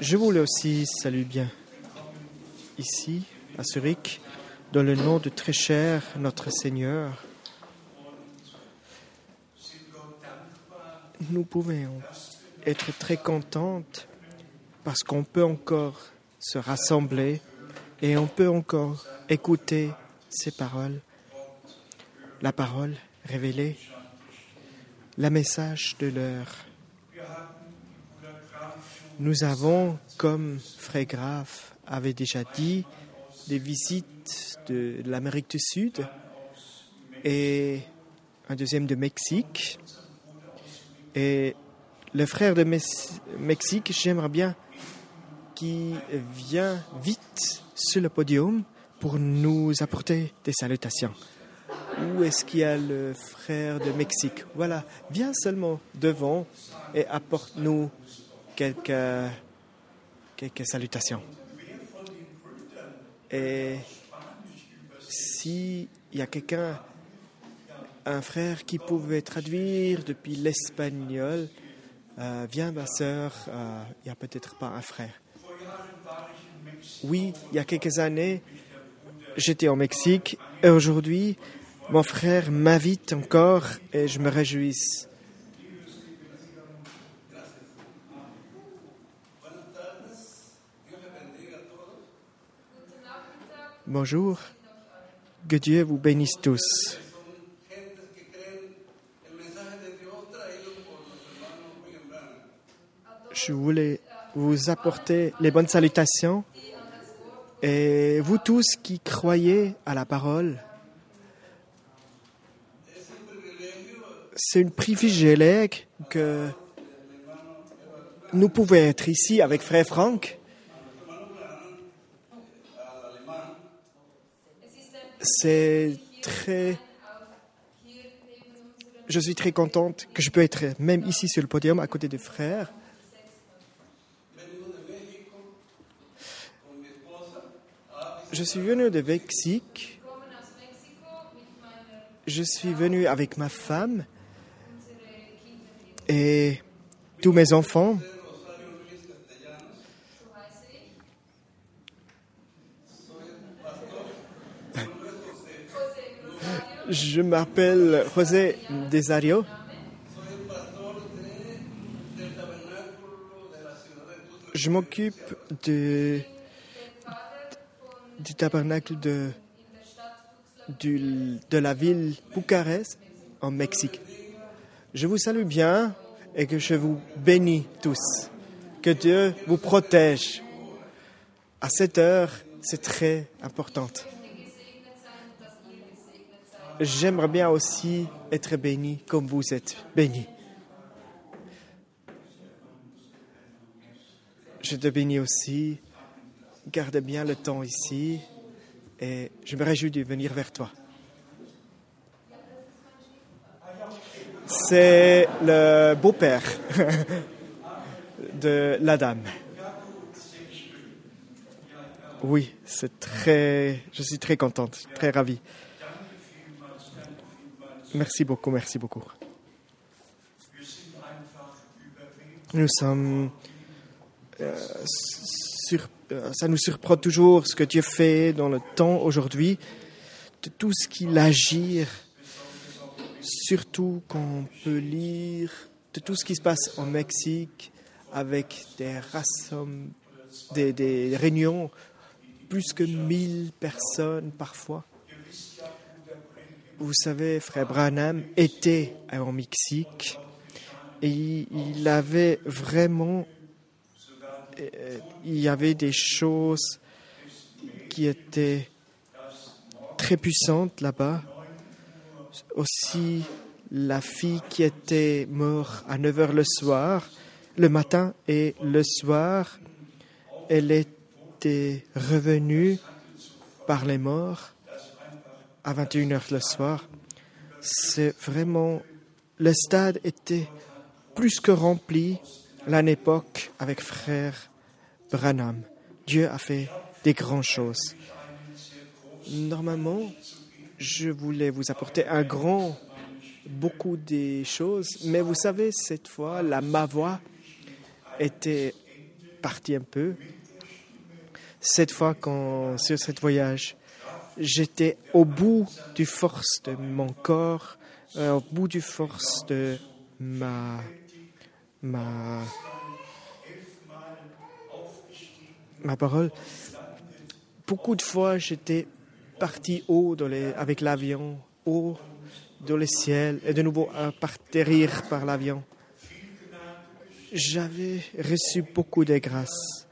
Je voulais aussi saluer bien ici, à Zurich, dans le nom de très cher notre Seigneur. Nous pouvons être très contentes parce qu'on peut encore se rassembler et on peut encore écouter ces paroles, la parole révélée, le message de l'heure. Nous avons, comme Frère Graf avait déjà dit, des visites de l'Amérique du Sud et un deuxième de Mexique. Et le frère de Mexique, j'aimerais bien qu'il vienne vite sur le podium pour nous apporter des salutations. Où est-ce qu'il y a le frère de Mexique? Voilà, viens seulement devant et apporte-nous quelques, quelques salutations. Et s'il y a quelqu'un, un frère qui pouvait traduire depuis l'espagnol, euh, viens ma sœur, euh, il n'y a peut-être pas un frère. Oui, il y a quelques années, j'étais au Mexique et aujourd'hui, mon frère m'invite encore et je me réjouis. Bonjour, que Dieu vous bénisse tous. Je voulais vous apporter les bonnes salutations et vous tous qui croyez à la parole. C'est une privilège que nous pouvons être ici avec Frère Franck c'est très. Je suis très contente que je peux être même ici sur le podium à côté des frères. Je suis venu de Mexique. Je suis venu avec ma femme et tous mes enfants. Je m'appelle José Desario. Je m'occupe de, du tabernacle de, de la ville Bucarest en Mexique. Je vous salue bien et que je vous bénis tous. Que Dieu vous protège. À cette heure, c'est très important. J'aimerais bien aussi être béni comme vous êtes béni. Je te bénis aussi. Garde bien le temps ici et je me réjouis de venir vers toi. C'est le beau-père de la dame. Oui, c'est très. Je suis très contente, très ravie. Merci beaucoup, merci beaucoup. Nous sommes. Euh, sur, euh, ça nous surprend toujours ce que Dieu fait dans le temps aujourd'hui, de tout ce qu'il agit, surtout qu'on peut lire de tout ce qui se passe au Mexique avec des, des, réunions, plus que 1000 personnes parfois. Vous savez, frère Branham était au Mexique et il avait vraiment, euh, il y avait des choses qui étaient très puissantes là-bas. Aussi, la fille qui était morte à 9 heures le soir, le matin et le soir, elle était revenue par les morts à 21h le soir. C'est vraiment. Le stade était plus que rempli l'année époque avec frère Branham. Dieu a fait des grandes choses. Normalement, je voulais vous apporter un grand beaucoup des choses, mais vous savez, cette fois, la, ma voix était partie un peu. Cette fois, quand, sur ce voyage, j'étais au bout du force de mon corps, euh, au bout du force de ma, ma, ma parole. Beaucoup de fois, j'étais parti haut avec l'avion, haut dans le ciel, et de nouveau à partir par l'avion. J'avais reçu beaucoup de grâces,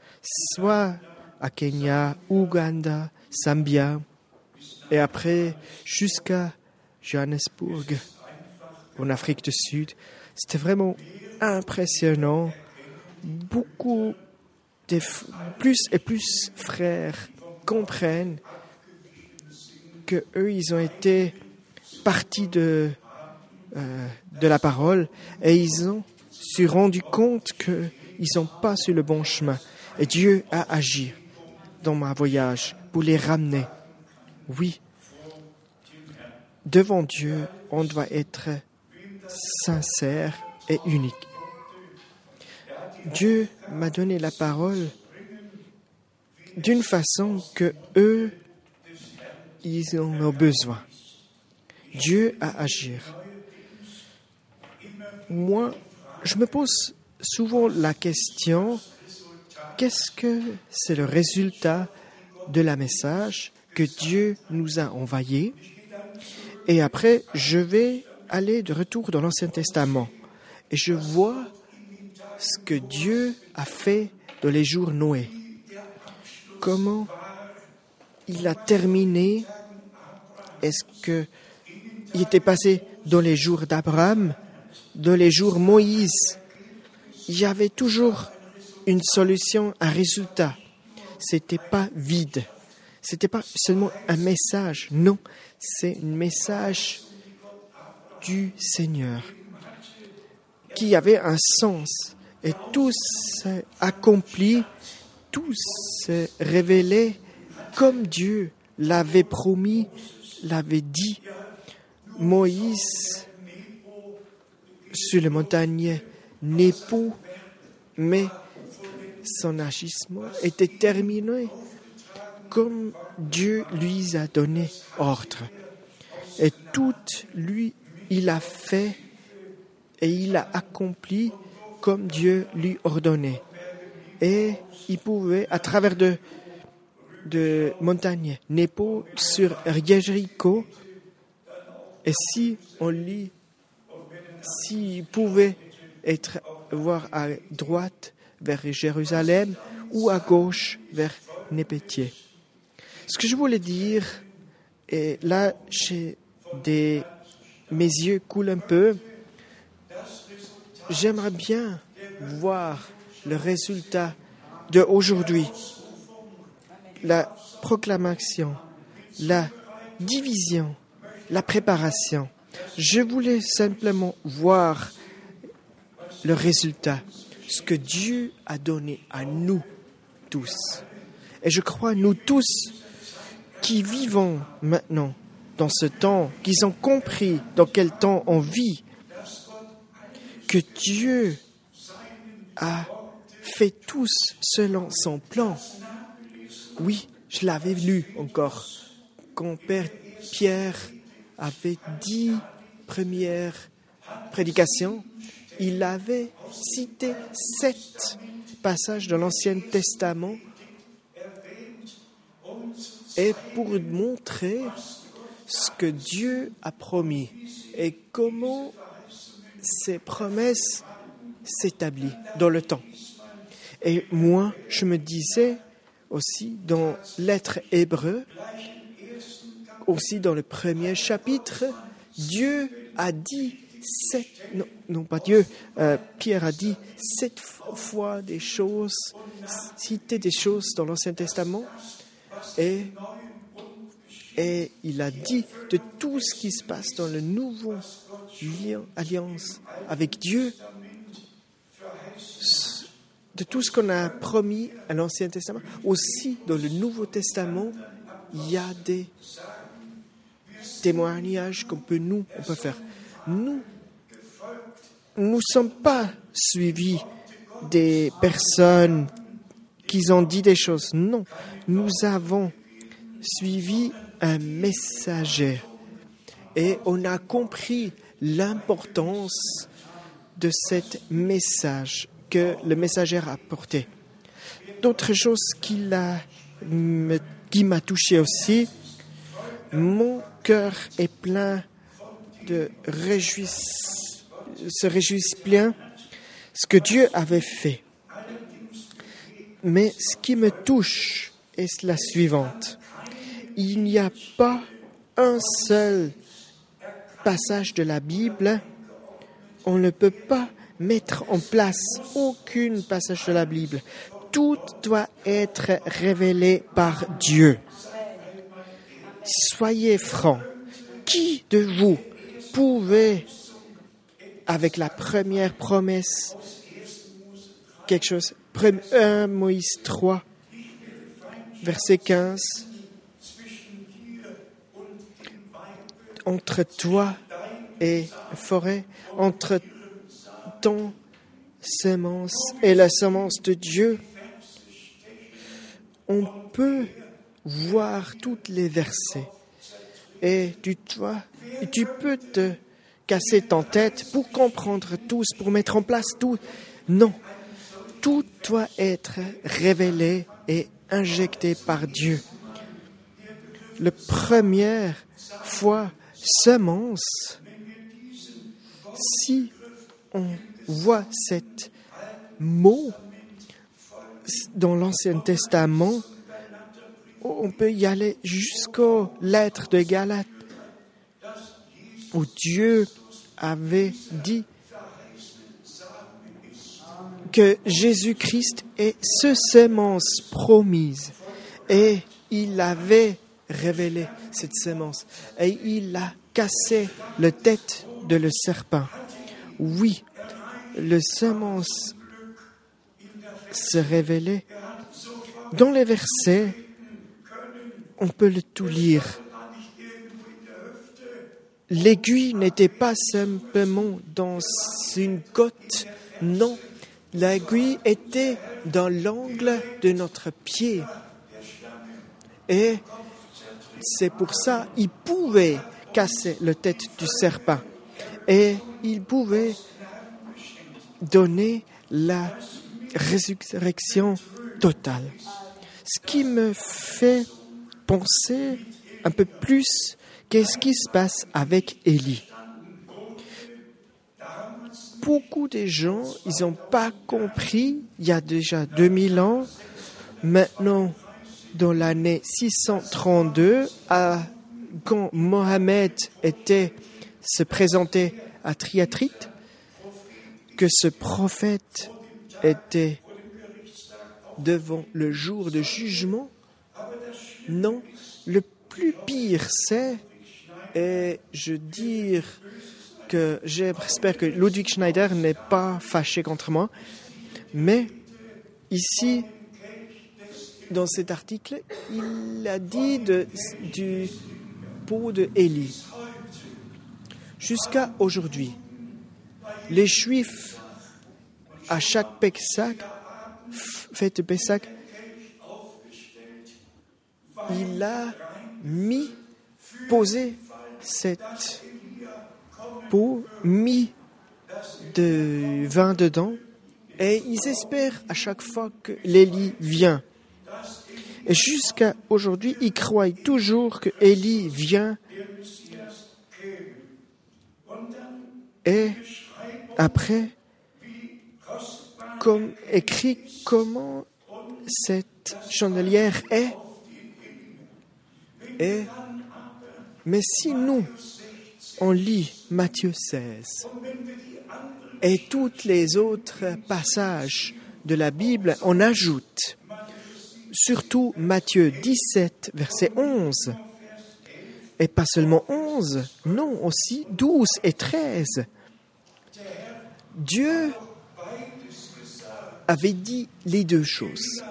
soit à Kenya, Ouganda, Zambia, et après jusqu'à Johannesburg, en Afrique du Sud. C'était vraiment impressionnant. Beaucoup de plus et plus frères comprennent eux, ils ont été partis de, euh, de la parole et ils ont se rendu compte qu'ils n'ont pas sur le bon chemin. Et Dieu a agi dans ma voyage pour les ramener. Oui, devant Dieu, on doit être sincère et unique. Dieu m'a donné la parole d'une façon que eux, ils en ont besoin. Dieu a agir. Moi, je me pose souvent la question, qu'est-ce que c'est le résultat de la message que Dieu nous a envoyé? Et après, je vais aller de retour dans l'Ancien Testament et je vois ce que Dieu a fait dans les jours Noé. Comment il a terminé Est-ce que il était passé dans les jours d'Abraham, dans les jours Moïse? Il y avait toujours une solution, un résultat. C'était pas vide. C'était pas seulement un message. Non, c'est un message du Seigneur qui avait un sens. Et tout s'est accompli, tout s'est révélé comme Dieu l'avait promis, l'avait dit. Moïse, sur le montagne Népo, mais son agissement était terminé comme Dieu lui a donné ordre. Et tout lui, il a fait et il a accompli comme Dieu lui ordonnait. Et il pouvait, à travers de, de montagnes, Nepo sur Jéricho, et si on lit, s'il pouvait être, voir à droite vers Jérusalem ou à gauche vers Népétier. Ce que je voulais dire, et là, des, mes yeux coulent un peu, j'aimerais bien voir le résultat de aujourd'hui, la proclamation, la division, la préparation. Je voulais simplement voir le résultat, ce que Dieu a donné à nous tous. Et je crois, nous tous qui vivons maintenant dans ce temps, qui ont compris dans quel temps on vit, que Dieu a fait tous selon son plan. Oui, je l'avais lu encore. Quand Père Pierre avait dit première prédication, il avait cité sept passages de l'Ancien Testament et pour montrer ce que Dieu a promis et comment ces promesses s'établissent dans le temps. Et moi, je me disais aussi dans l'être hébreu, aussi dans le premier chapitre, Dieu a dit sept, non, pas Dieu, euh, Pierre a dit sept fois des choses, cité des choses dans l'Ancien Testament, et, et il a dit de tout ce qui se passe dans le nouveau alliance avec Dieu, de tout ce qu'on a promis à l'Ancien Testament. Aussi, dans le Nouveau Testament, il y a des témoignages qu'on peut nous faire. Nous ne sommes pas suivis des personnes qui ont dit des choses. Non, nous avons suivi un messager et on a compris l'importance de cet message que le messager a porté. D'autres choses qui, qui m'a touché aussi, mon cœur est plein de réjouissance, se réjouissent bien ce que Dieu avait fait. Mais ce qui me touche est la suivante. Il n'y a pas un seul passage de la Bible, on ne peut pas mettre en place aucun passage de la Bible. Tout doit être révélé par Dieu. Soyez francs. Qui de vous pouvait, avec la première promesse, quelque chose, 1 Moïse 3, verset 15, entre toi et forêt, entre ton semence et la semence de Dieu, on peut voir toutes les versets. Et tu peux te casser ton tête pour comprendre tous, pour mettre en place tout. Non, tout doit être révélé et injecté par Dieu. La première fois, semence, si on voit cet mot dans l'Ancien Testament, on peut y aller jusqu'aux lettres de Galate, où Dieu avait dit que Jésus-Christ est ce semence promise et il avait révélé cette semence et il a cassé la tête de le serpent. Oui, le semence se révélait. Dans les versets, on peut le tout lire. L'aiguille n'était pas simplement dans une côte, non, l'aiguille était dans l'angle de notre pied. Et c'est pour ça qu'il pouvait casser la tête du serpent et il pouvait donner la résurrection totale. Ce qui me fait penser un peu plus qu'est-ce qui se passe avec Élie. Beaucoup de gens, ils n'ont pas compris, il y a déjà 2000 ans, maintenant, dans l'année 632, à, quand Mohamed était, se présentait à Triatrite, que ce prophète était devant le jour de jugement Non, le plus pire c'est, et je dire que j'espère que Ludwig Schneider n'est pas fâché contre moi, mais ici, dans cet article, il a dit du pot de Élie. Jusqu'à aujourd'hui, les Juifs, à chaque Pessah, fête Pessah, il a mis, posé cette peau, mis de vin dedans, et ils espèrent à chaque fois que l'Élie vient. Et jusqu'à aujourd'hui, ils croient toujours que Élie vient. Et après, comme écrit comment cette chandelière est. Et, mais si nous, on lit Matthieu 16 et tous les autres passages de la Bible, on ajoute surtout Matthieu 17, verset 11. Et pas seulement 11, non, aussi 12 et 13. Dieu avait dit les deux choses.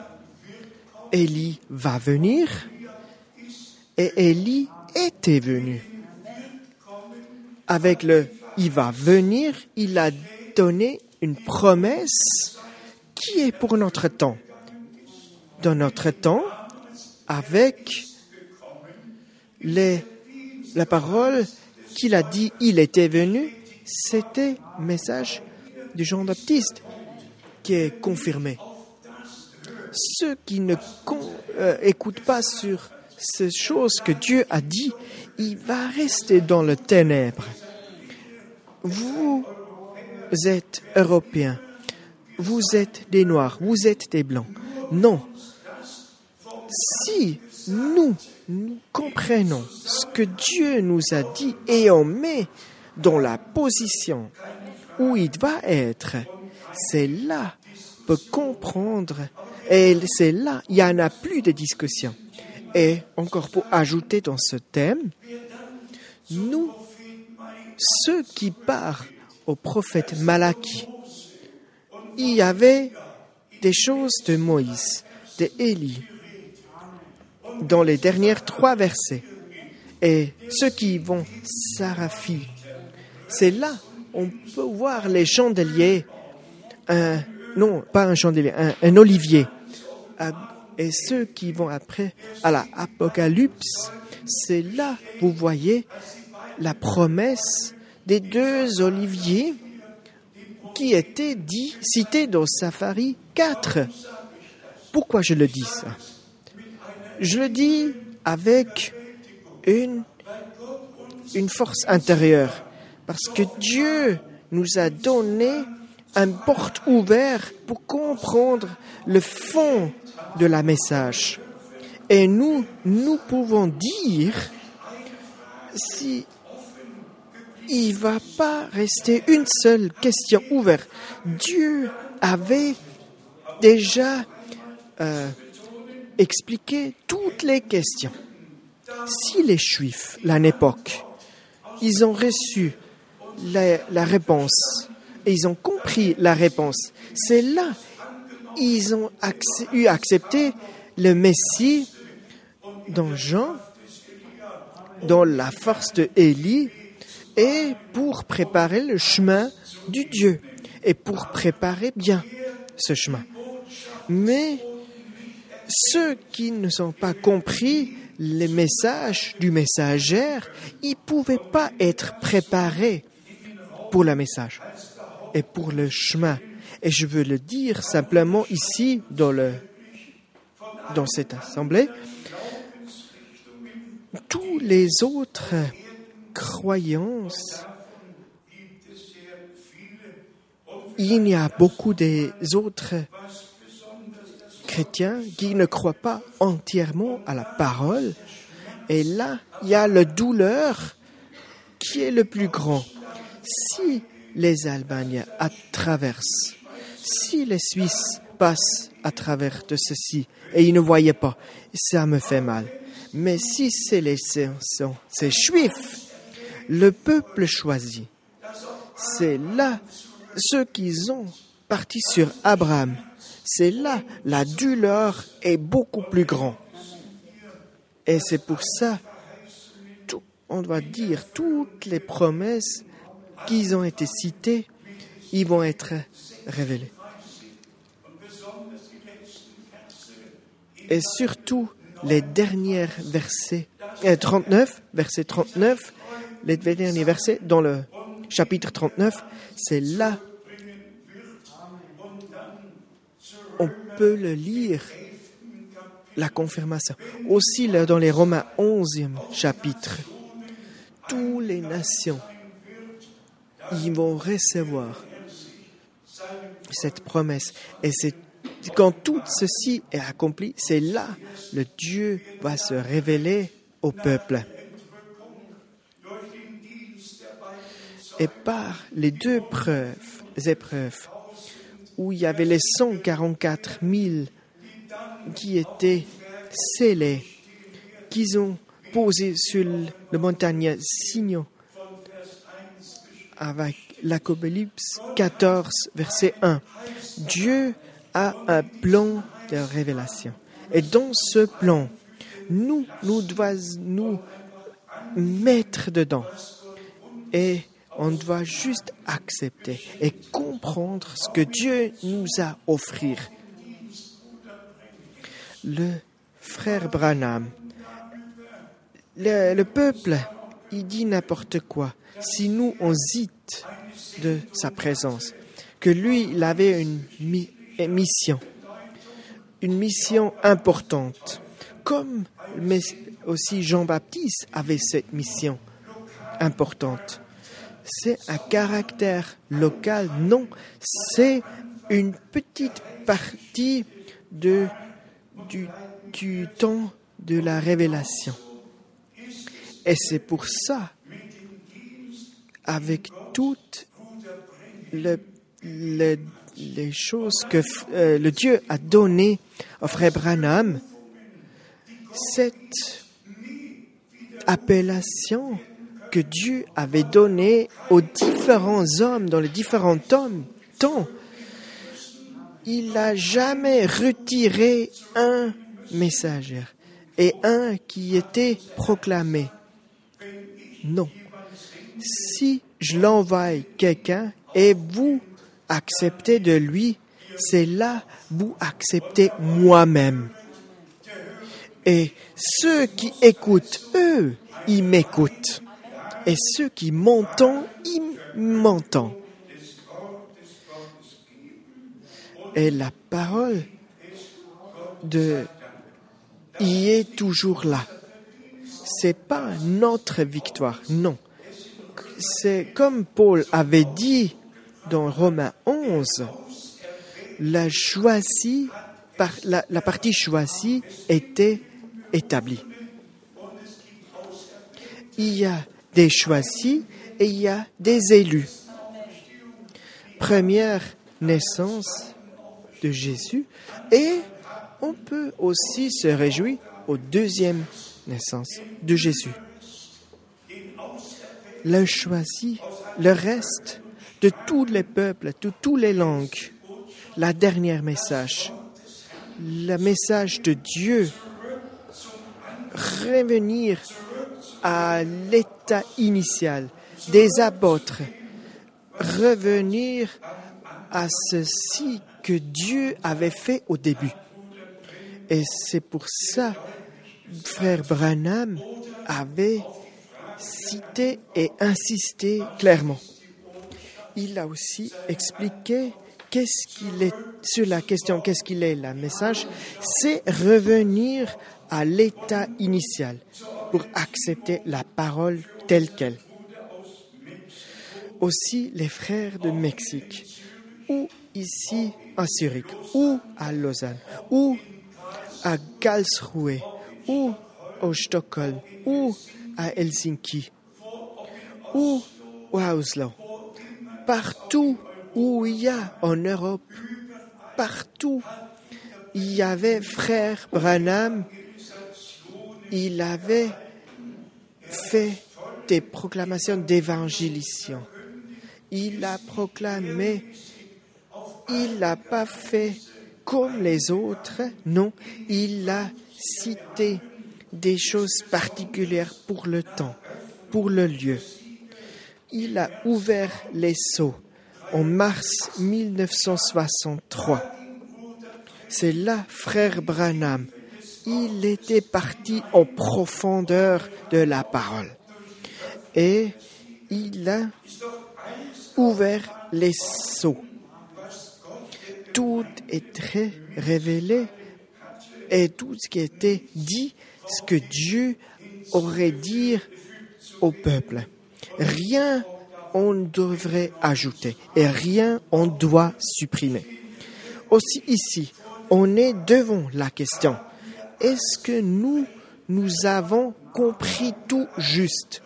Élie va venir et Élie était venu avec le il va venir, il a donné une promesse qui est pour notre temps. Dans notre temps, avec les, la parole qu'il a dit, il était venu, c'était message de Jean-Baptiste qui est confirmé. Ceux qui ne euh, écoutent pas sur ces choses que Dieu a dit, il va rester dans le ténèbre. Vous êtes européens, vous êtes des noirs, vous êtes des blancs. Non. Si nous, nous comprenons ce que Dieu nous a dit et on met dans la position où il va être, c'est là peut comprendre et c'est là il n'y en a plus de discussion. Et encore pour ajouter dans ce thème, nous, ceux qui parlent au prophète Malachie, il y avait des choses de Moïse, de Élie, dans les dernières trois versets. Et ceux qui vont Saraphi, c'est là on peut voir les chandeliers, non, pas un chandelier, un, olivier. Et ceux qui vont après à la Apocalypse, c'est là vous voyez la promesse des deux oliviers qui étaient dit, cités dans Safari 4. Pourquoi je le dis ça? Je le dis avec une force intérieure. Parce que Dieu nous a donné un porte ouvert pour comprendre le fond de la message. Et nous, nous pouvons dire si il va pas rester une seule question ouverte. Dieu avait déjà euh, expliqué toutes les questions. Si les Juifs, l'année époque, ils ont reçu la, réponse. Et ils ont compris la réponse. C'est là ils ont eu accepté le Messie dans Jean, dans la force de Élie, et pour préparer le chemin du Dieu, et pour préparer bien ce chemin. Mais ceux qui ne sont pas compris les messages du messager, ils ne pouvaient pas être préparés pour le message et pour le chemin. Et je veux le dire simplement ici dans, le, dans cette assemblée. Tous les autres croyances, il y a beaucoup des autres chrétiens qui ne croient pas entièrement à la parole. Et là, il y a la douleur qui est le plus grand si les Albaniens traversent, si les Suisses passent à travers de ceci et ils ne voyaient pas, ça me fait mal. Mais si c'est les ces Juifs, le peuple choisi, c'est là ceux qui ont parti sur Abraham. C'est là la douleur est beaucoup plus grande. Et c'est pour ça, on doit dire toutes les promesses qui ont été cités, ils vont être révélés. Et surtout, les derniers versets, 39, euh, verset 39, les derniers versets dans le chapitre 39, c'est là on peut le lire, la confirmation. Aussi, dans les Romains 11e chapitre, toutes les nations ils vont recevoir cette promesse. Et c'est quand tout ceci est accompli, c'est là le Dieu va se révéler au peuple. Et par les deux preuves, épreuves, où il y avait les 144 000 qui étaient scellés, qu'ils ont posé sur le montagne signaux avec l'Apocalypse 14, verset 1. Dieu a un plan de révélation. Et dans ce plan, nous, nous devons nous mettre dedans. Et On doit juste accepter et comprendre ce que Dieu nous a offert. Le frère Branham, le, le peuple, il dit n'importe quoi. Si nous, on zite de sa présence, que lui, il avait une mi- mission, une mission importante, comme mais aussi Jean-Baptiste avait cette mission importante. C'est un caractère local, non, c'est une petite partie du, du temps de la révélation. Et c'est pour ça, avec toutes le- le- les choses que euh, le Dieu a données au frère Branham, cette appellation que Dieu avait donnée aux différents hommes dans les différents temps il n'a jamais retiré un messager et un qui était proclamé. Non. Si je l'envoie quelqu'un et vous acceptez de lui, c'est là vous acceptez moi-même. Et ceux qui écoutent, eux, ils m'écoutent. Et ceux qui m'entendent, ils m'entendent. Et la parole de y est toujours là. C'est pas notre victoire, non. C'est comme Paul avait dit dans Romains 11, la partie choisie était établie. Il y a des choisis et il y a des élus. Première naissance de Jésus et on peut aussi se réjouir aux deuxième naissance de Jésus. Le choisi, le reste de tous les peuples, de toutes les langues, la dernière message, le message de Dieu, revenir à l'état initial des apôtres, revenir à ceci que Dieu avait fait au début. Et c'est pour ça, frère Branham avait cité et insisté clairement. Il a aussi expliqué qu'est-ce qu'il est sur la question qu'est-ce qu'il est le message, c'est revenir à l'état initial pour accepter la parole telle qu'elle. Aussi les frères de Mexique, ou ici à Zurich, ou à Lausanne, ou à Karlsruhe, ou au Stockholm, ou à Helsinki, ou à Oslo. Partout où il y a en Europe, partout, il y avait frère Branham, il avait fait des proclamations d'évangélisation. Il a proclamé, il n'a pas fait comme les autres, non, il a cité des choses particulières pour le temps, pour le lieu. Il a ouvert les sceaux en mars 1963. C'est là, frère Branham, il était parti en profondeur de la parole. Et il a ouvert les sceaux. Tout est très révélé et tout ce qui était dit, ce que Dieu aurait dit au peuple. Rien on devrait ajouter et rien on doit supprimer. Aussi ici, on est devant la question, est-ce que nous, nous avons compris tout juste?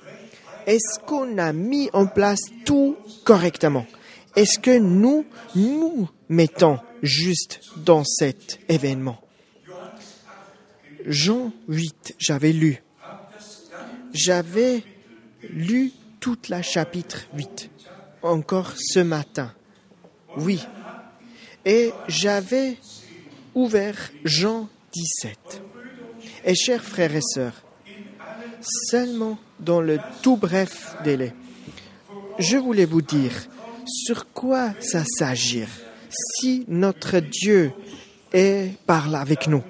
Est-ce qu'on a mis en place tout correctement? Est-ce que nous, nous mettons juste dans cet événement? Jean 8, j'avais lu. J'avais lu toute la chapitre 8, encore ce matin. Oui. Et j'avais ouvert Jean 17. Et chers frères et sœurs, seulement dans le tout bref délai, je voulais vous dire sur quoi ça s'agit si notre Dieu est par là avec nous.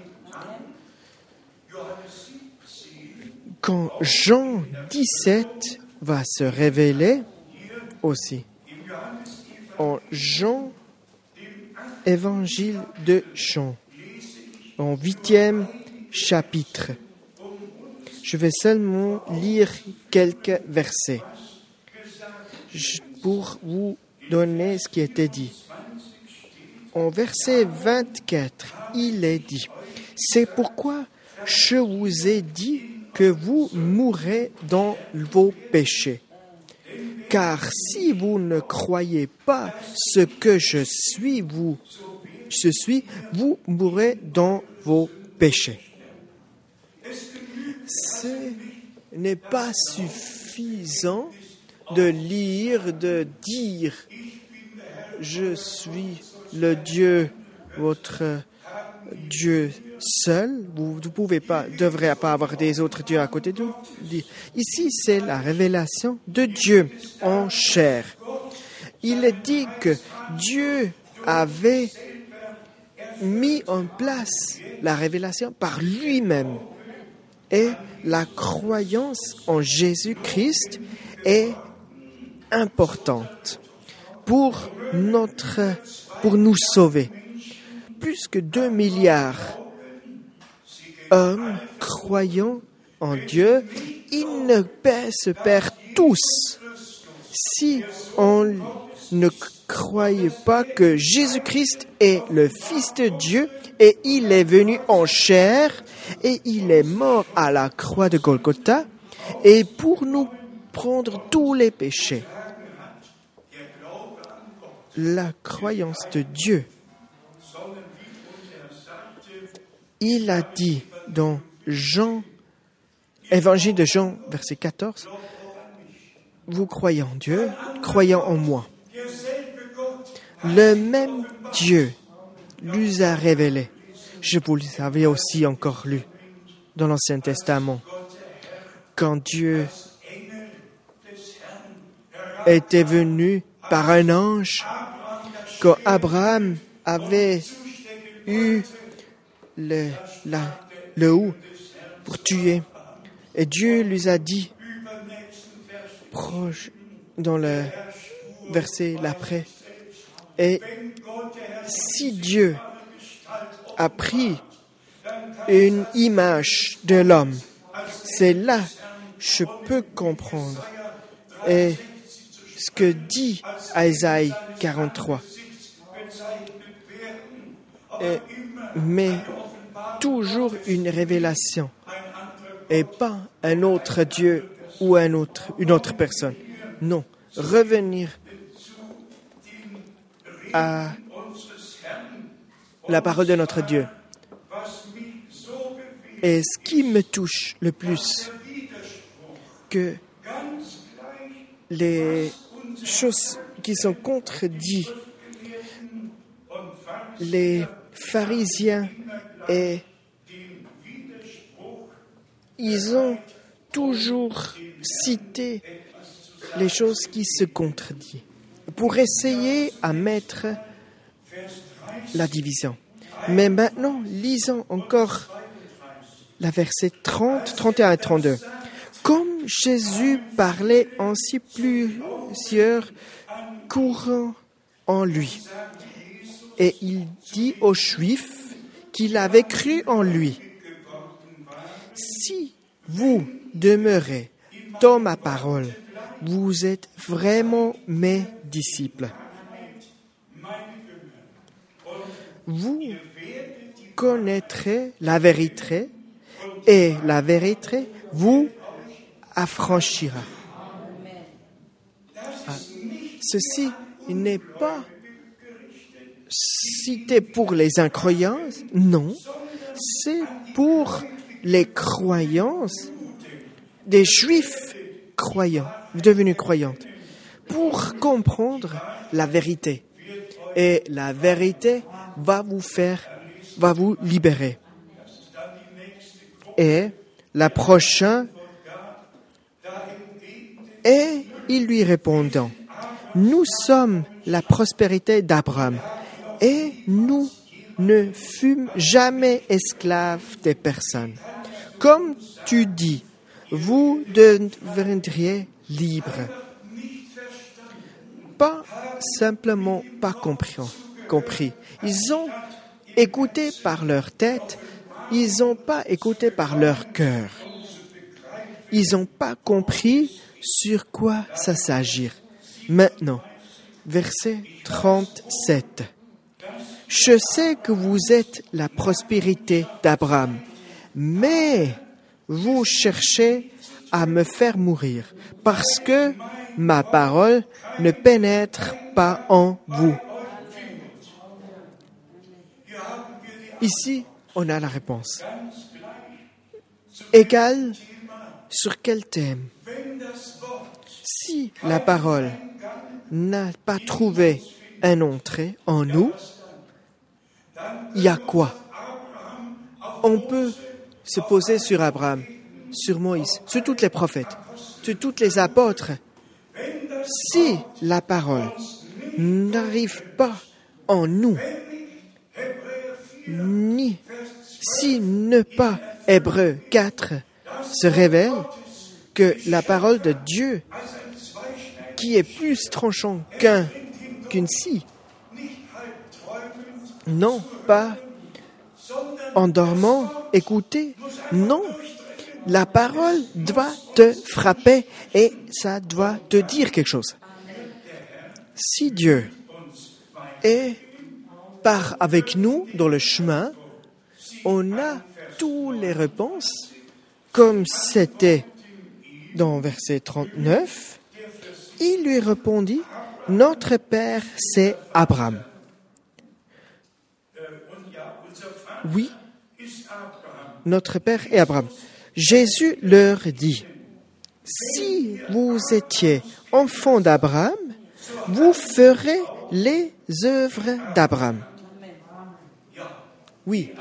Quand Jean 17 va se révéler aussi, en Jean, évangile de Jean, en huitième chapitre. Je vais seulement lire quelques versets pour vous donner ce qui était dit. En verset 24, il est dit, c'est pourquoi je vous ai dit que vous mourrez dans vos péchés. Car si vous ne croyez pas ce que je suis, vous, je suis, vous mourrez dans vos péchés. Ce n'est pas suffisant de lire, de dire, je suis le Dieu, votre Dieu seul. Vous ne pouvez pas, devrez pas avoir des autres dieux à côté de vous. Ici, c'est la révélation de Dieu en chair. Il est dit que Dieu avait mis en place la révélation par lui-même. Et la croyance en Jésus-Christ est importante pour notre, pour nous sauver. Plus que 2 milliards hommes croyant en Dieu, ils ne se perdent tous. Si on ne croyait pas que Jésus-Christ est le Fils de Dieu et il est venu en chair et il est mort à la croix de Golgotha et pour nous prendre tous les péchés la croyance de Dieu. Il a dit dans Jean, Évangile de Jean, verset 14, Vous croyez en Dieu, croyez en moi. Le même Dieu lui a révélé. Je vous l'avais aussi encore lu dans l'Ancien Testament. Quand Dieu était venu par un ange quand Abraham avait eu le, la, le ou pour tuer. Et Dieu lui a dit, proche dans le verset l'après, et si Dieu a pris une image de l'homme, c'est là je peux comprendre. Et ce que dit Isaïe 43. mais toujours une révélation et pas un autre Dieu ou un autre, une autre personne. Non, revenir à la parole de notre Dieu. Et ce qui me touche le plus, que les choses qui sont contredites, les pharisiens et ils ont toujours cité les choses qui se contredisent pour essayer à mettre la division. Mais maintenant, lisons encore la verset 30, 31 et 32. Comme Jésus parlait ainsi plusieurs courants en lui. Et il dit aux Juifs qu'il avait cru en lui. Si vous demeurez dans ma parole, vous êtes vraiment mes disciples. Vous connaîtrez la vérité et la vérité vous affranchira. Ah, ceci n'est pas cité pour les incroyances, non, c'est pour les croyances des juifs croyants, devenus croyants, pour comprendre la vérité. Et la vérité va vous faire, va vous libérer. Et la prochaine est Il lui répondit, Nous sommes la prospérité d'Abraham, et nous ne fûmes jamais esclaves des personnes. Comme tu dis, vous deviendriez libres. Pas simplement pas compris. compris. Ils ont écouté par leur tête, ils n'ont pas écouté par leur cœur. Ils n'ont pas compris sur quoi ça s'agit. Maintenant, verset 37. Je sais que vous êtes la prospérité d'Abraham, mais vous cherchez à me faire mourir parce que ma parole ne pénètre pas en vous. Ici, on a la réponse. Égal sur quel thème? Si la parole n'a pas trouvé un entrée en nous, il y a quoi? On peut se poser sur Abraham, sur Moïse, sur tous les prophètes, sur tous les apôtres. Si la parole n'arrive pas en nous, ni si ne pas Hébreu 4 se révèle que la parole de Dieu, qui est plus tranchant qu'un qu'une scie, non pas en dormant, écouter, non. La parole doit te frapper et ça doit te dire quelque chose. Si Dieu est part avec nous dans le chemin, on a toutes les réponses, comme c'était dans verset 39. Il lui répondit, Notre Père, c'est Abraham. Oui, notre Père est Abraham. Jésus leur dit, si vous étiez enfant d'Abraham, vous ferez les œuvres d'Abraham. Oui,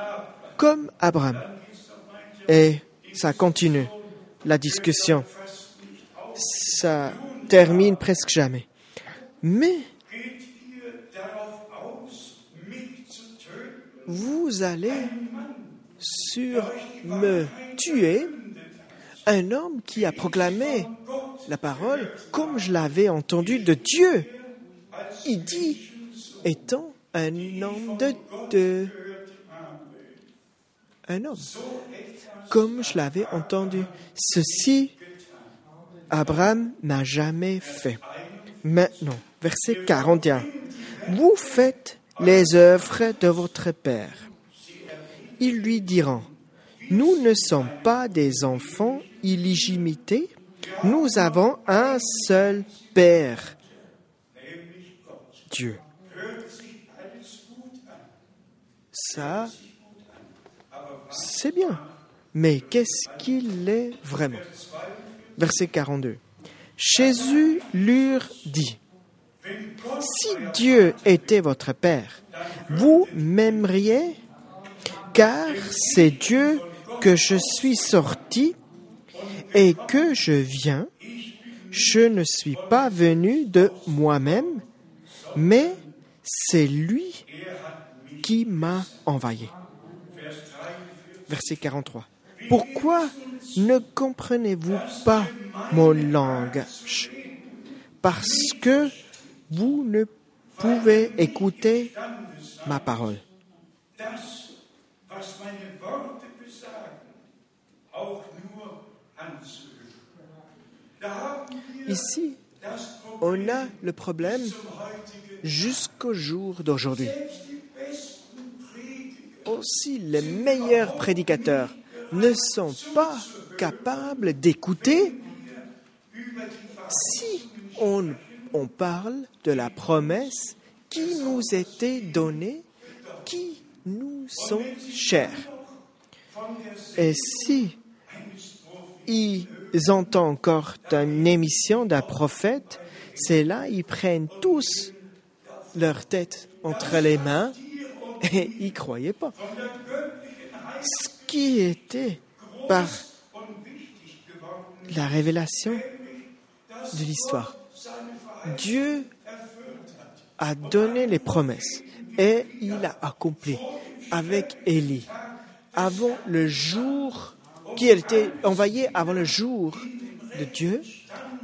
comme Abraham. Et ça continue, la discussion. Ça termine presque jamais. Mais vous allez sur me tuer un homme qui a proclamé la parole comme je l'avais entendu de Dieu. Il dit, étant un homme de, de un homme, comme je l'avais entendu. Ceci, Abraham n'a jamais fait. Maintenant, verset 41. Vous faites les œuvres de votre Père. Ils lui diront, nous ne sommes pas des enfants illégimités, nous avons un seul Père, Dieu. Ça, c'est bien, mais qu'est-ce qu'il est vraiment? Verset 42. Jésus leur dit, si Dieu était votre Père, vous m'aimeriez? Car c'est Dieu que je suis sorti et que je viens. Je ne suis pas venu de moi-même, mais c'est lui qui m'a envoyé. Verset 43. Pourquoi ne comprenez-vous pas mon langage? Parce que vous ne pouvez écouter ma parole. Ici, on a le problème jusqu'au jour d'aujourd'hui. Aussi, les meilleurs prédicateurs ne sont pas capables d'écouter si on, on, parle de la promesse qui nous était donnée, qui nous sont chers. Et si ils entendent encore une émission d'un prophète, c'est là ils prennent tous leur tête entre les mains et ils croyaient pas. Ce qui était par la révélation de l'histoire. Dieu a donné les promesses et il a accompli avec Élie avant le jour qui était envoyé avant le jour de Dieu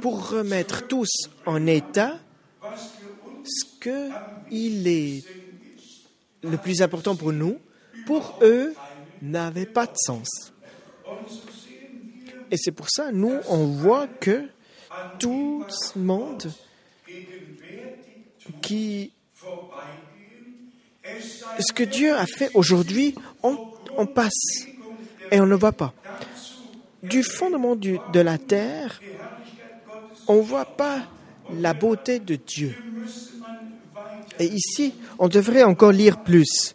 pour remettre tous en état ce que il est le plus important pour nous, pour eux, n'avait pas de sens. Et c'est pour ça, nous, on voit que tout ce monde qui... Ce que Dieu a fait aujourd'hui, on, on, passe et on ne voit pas. Du fondement du, de la terre, on ne voit pas la beauté de Dieu. Et ici, on devrait encore lire plus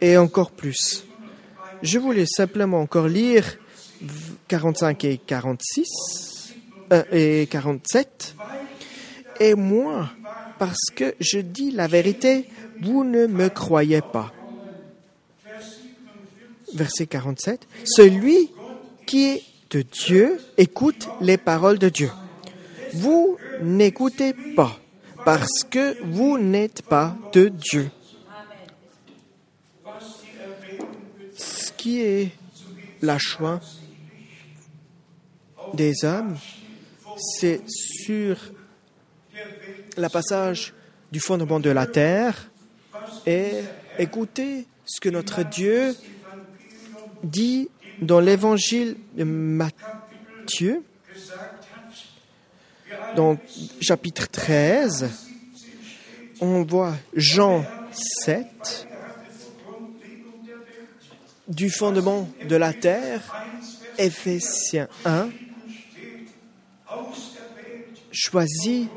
et encore plus. Je voulais simplement encore lire 45 et 46 euh, et 47. Et moi, parce que je dis la vérité, vous ne me croyez pas. Verset 47. Celui qui est de Dieu écoute les paroles de Dieu. Vous n'écoutez pas parce que vous n'êtes pas de Dieu. Ce qui est la choix des hommes, c'est sur la passage du fondement de la terre et écoutez ce que notre Dieu dit dans l'évangile de Matthieu, dans chapitre 13, on voit Jean 7, du fondement de la terre, Éphésiens 1, choisi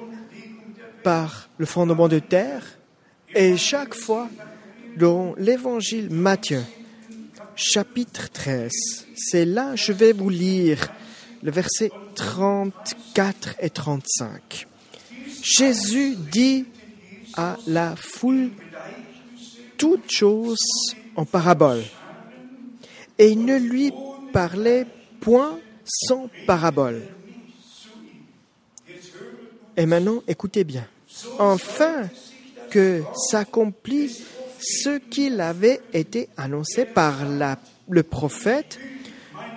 par le fondement de terre, et chaque fois dans l'évangile Matthieu, chapitre 13, c'est là je vais vous lire le verset 34 et 35. Jésus dit à la foule toutes choses en parabole. Et ne lui parlait point sans parabole. Et maintenant, écoutez bien. Enfin que s'accomplit ce qu'il avait été annoncé par le prophète,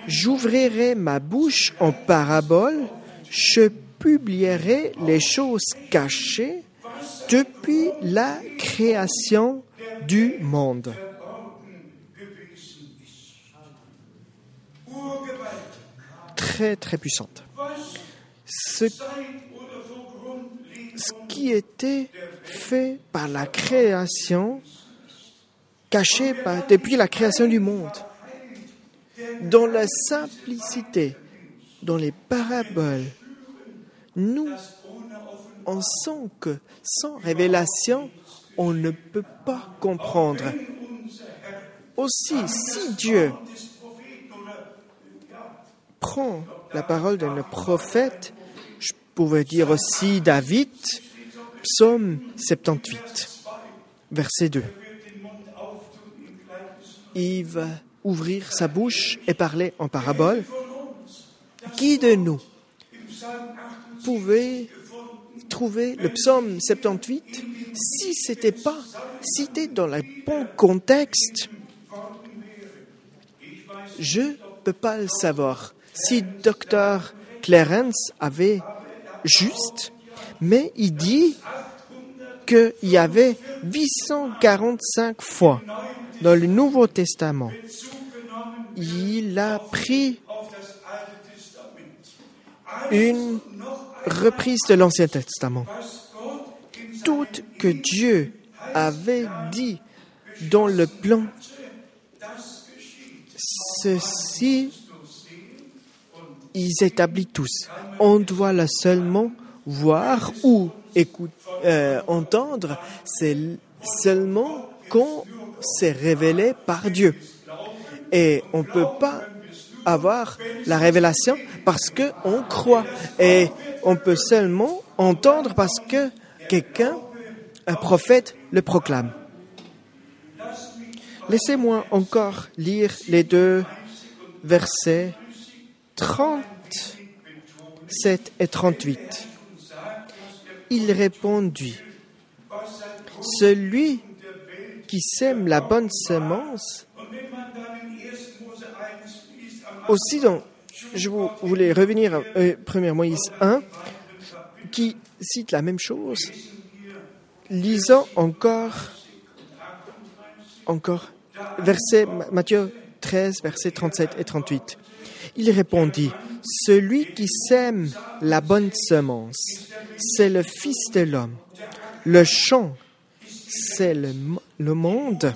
j'ouvrirai ma bouche en parabole, je publierai les choses cachées depuis la création du monde. Très, très puissante. Ce qui était fait par la création, caché depuis la création du monde, dans la simplicité, dans les paraboles, nous, on sent que sans révélation, on ne peut pas comprendre. Aussi, si Dieu prend la parole d'un prophète, pouvais dire aussi David, psaume 78, verset 2. Il va ouvrir sa bouche et parler en parabole. Qui de nous pouvait trouver le psaume 78 si c'était pas cité dans le bon contexte? Je ne peux pas le savoir. Si docteur Clarence avait juste, mais il dit qu'il y avait 845 fois dans le Nouveau Testament. Il a pris une reprise de l'Ancien Testament. Tout que Dieu avait dit dans le plan, ceci, ils établissent tous. On doit la seulement voir ou écouter, euh, entendre, c'est seulement quand c'est révélé par Dieu. Et on ne peut pas avoir la révélation parce qu'on croit. Et on peut seulement entendre parce que quelqu'un, un prophète, le proclame. Laissez-moi encore lire les deux versets 37 et 38. Il répondit, celui qui sème la bonne semence, aussi donc, je voulais revenir à 1 euh, Moïse 1, qui cite la même chose. Lisons encore, encore, verset Matthieu 13, versets 37 et 38. Il répondit, Celui qui sème la bonne semence, c'est le Fils de l'homme. Le champ, c'est le, monde.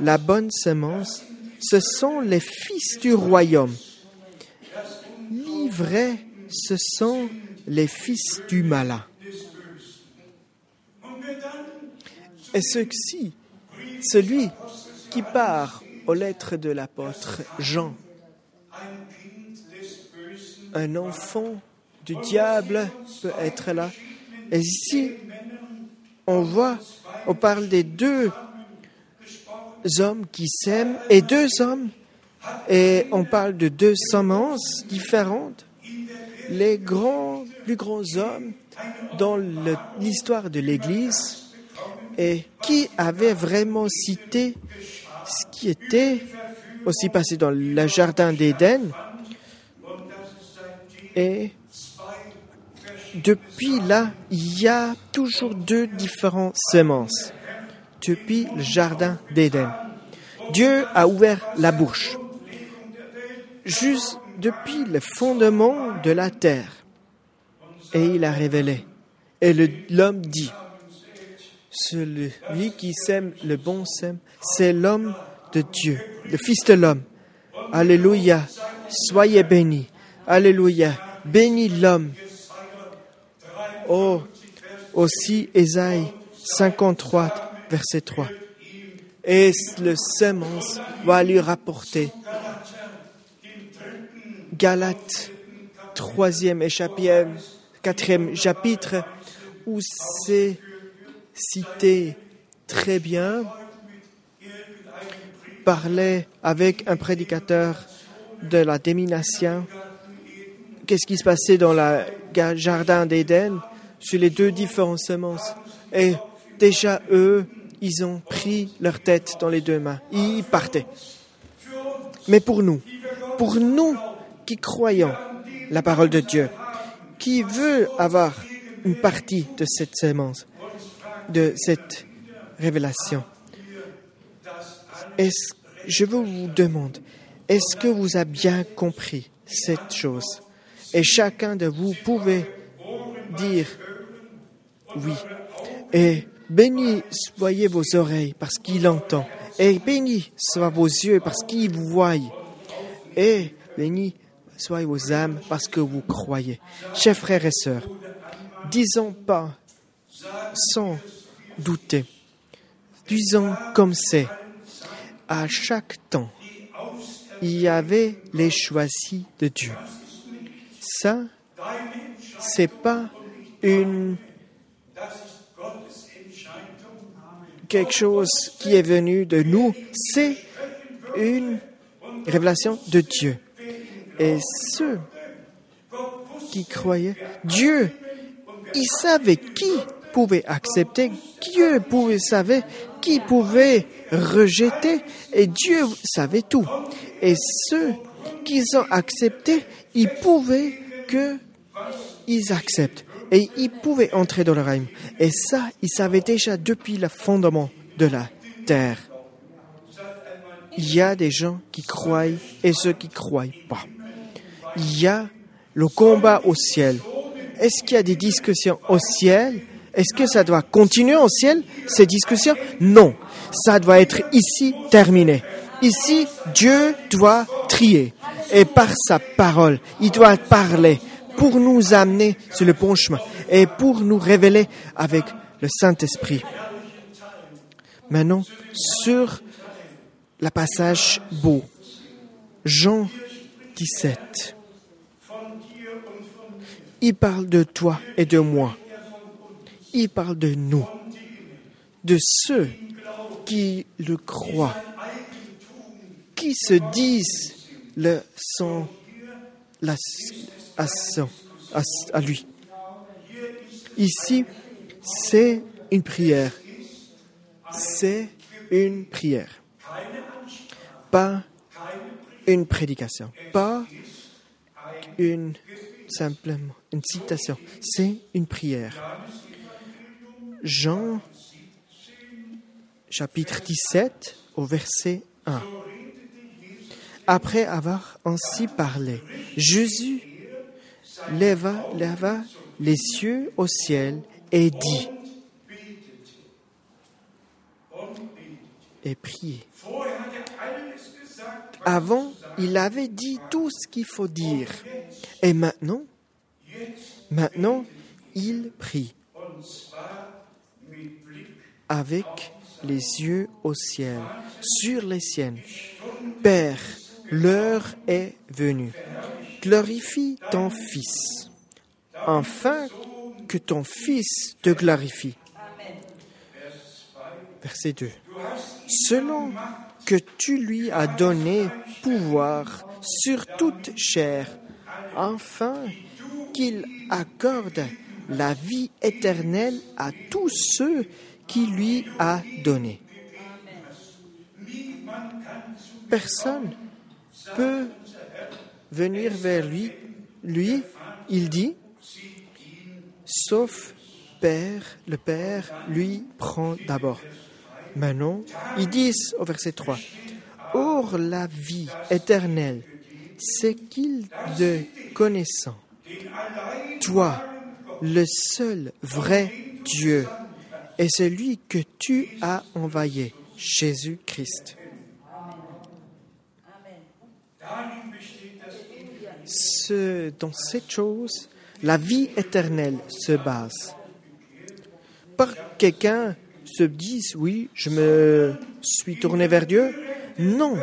La bonne semence, ce sont les fils du royaume. Livrés, ce sont les fils du malin. Et ceci, celui qui part aux lettres de l'apôtre Jean, un enfant du diable peut être là. Et ici, on voit, on parle des deux hommes qui s'aiment et deux hommes, et on parle de deux semences différentes. Les grands, plus grands hommes dans l'histoire de l'Église et qui avait vraiment cité ce qui était aussi passé dans le jardin d'Éden? Et depuis là, il y a toujours deux différentes semences. Depuis le jardin d'Éden. Dieu a ouvert la bouche. Juste depuis le fondement de la terre. Et il a révélé. Et l'homme dit, celui qui sème le bon sème, c'est l'homme de Dieu, le Fils de l'homme. Alléluia. Soyez bénis. Alléluia. Bénis l'homme. Oh, aussi Ésaïe 53, verset 3. Et le semence va lui rapporter. Galates, troisième et quatrième chapitre, où c'est cité très bien, parlait avec un prédicateur de la démination. Qu'est-ce qui se passait dans le jardin d'Éden sur les deux différentes semences Et déjà, eux, ils ont pris leur tête dans les deux mains. Ils partaient. Mais pour nous, pour nous qui croyons la parole de Dieu, qui veut avoir une partie de cette semence, de cette révélation. Je vous demande, est-ce que vous avez bien compris cette chose? Et chacun de vous pouvez dire oui. Et béni soyez vos oreilles parce qu'il entend. Et béni soient vos yeux parce qu'il vous voit. Et béni soient vos âmes parce que vous croyez. Chers frères et sœurs, disons pas sans douter. Disons comme c'est, à chaque temps, il y avait les choisis de Dieu. Ça, c'est pas une quelque chose qui est venu de nous, c'est une révélation de Dieu. Et ceux qui croyaient, Dieu, il savait qui pouvait accepter, Dieu pouvait savoir qui pouvait rejeter, et Dieu savait tout. Et ceux qui ont accepté, ils pouvaient que ils acceptent. Et ils pouvaient entrer dans le règne. Et ça, ils savaient déjà depuis le fondement de la terre. Il y a des gens qui croient et ceux qui ne croient pas. Il y a le combat au ciel. Est-ce qu'il y a des discussions au ciel? Est-ce que ça doit continuer au ciel, ces discussions? Non, ça doit être ici terminé. Ici, Dieu doit trier. Et par sa parole, il doit parler pour nous amener sur le bon chemin et pour nous révéler avec le Saint-Esprit. Maintenant, sur la passage beau, Jean 17. Il parle de toi et de moi il parle de nous, de ceux qui le croient, qui se disent le son la, à, à, lui. Ici, C'est une prière. C'est une prière. Pas une prédication. Pas une simplement une citation. C'est une prière. Jean chapitre 17 au verset 1. Après avoir ainsi parlé, Jésus leva, leva les yeux au ciel et dit, et priez. Avant, il avait dit tout ce qu'il faut dire. Et maintenant, maintenant, il prie avec les yeux au ciel, sur les siennes. Père, l'heure est venue. Glorifie ton Fils, afin que ton Fils te glorifie. Verset 2. Selon que tu lui as donné pouvoir sur toute chair, afin qu'il accorde la vie éternelle à tous ceux qui lui a donné. Personne peut venir vers lui, lui, il dit, sauf Père, le Père lui prend d'abord. Maintenant, ils disent au verset 3, Or la vie éternelle, c'est qu'il de connaissant, toi, le seul vrai Dieu, et celui que tu as envoyé, Jésus-Christ. Dans cette chose, la vie éternelle se base. Par quelqu'un se dise, oui, je me suis tourné vers Dieu. Non.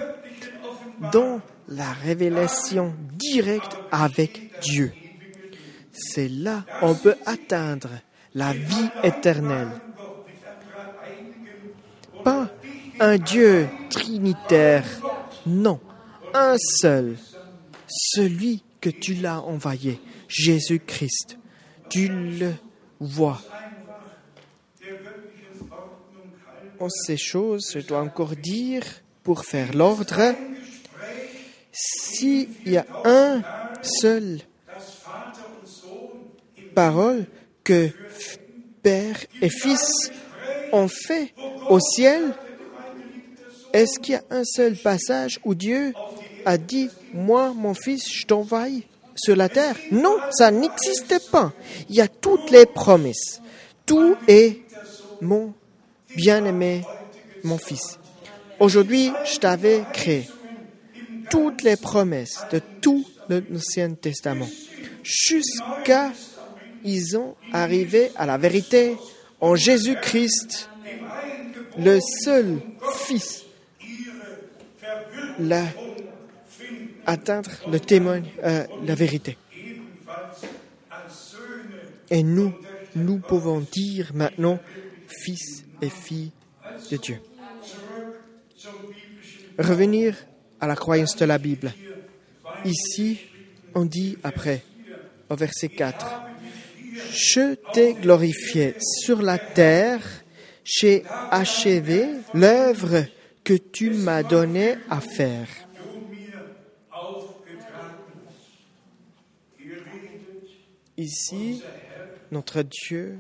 Dans la révélation directe avec Dieu. C'est là on peut atteindre la vie éternelle. Pas un Dieu trinitaire, non, un seul, celui que tu l'as envoyé, Jésus-Christ. Tu le vois. En ces choses, je dois encore dire, pour faire l'ordre, s'il y a un seul parole que Père et Fils ont fait au ciel, est-ce qu'il y a un seul passage où Dieu a dit, moi, mon fils, je t'envoie sur la terre Non, ça n'existait pas. Il y a toutes les promesses. Tout est mon bien-aimé, mon fils. Aujourd'hui, je t'avais créé toutes les promesses de tout l'Ancien Testament jusqu'à ils ont arrivé à la vérité en Jésus-Christ, le seul Fils, atteindre le témoin, euh, la vérité. Et nous, nous pouvons dire maintenant Fils et filles de Dieu. Revenir à la croyance de la Bible. Ici, on dit après, au verset 4, Je t'ai glorifié sur la terre, j'ai achevé l'œuvre que tu m'as donnée à faire. Ici, notre Dieu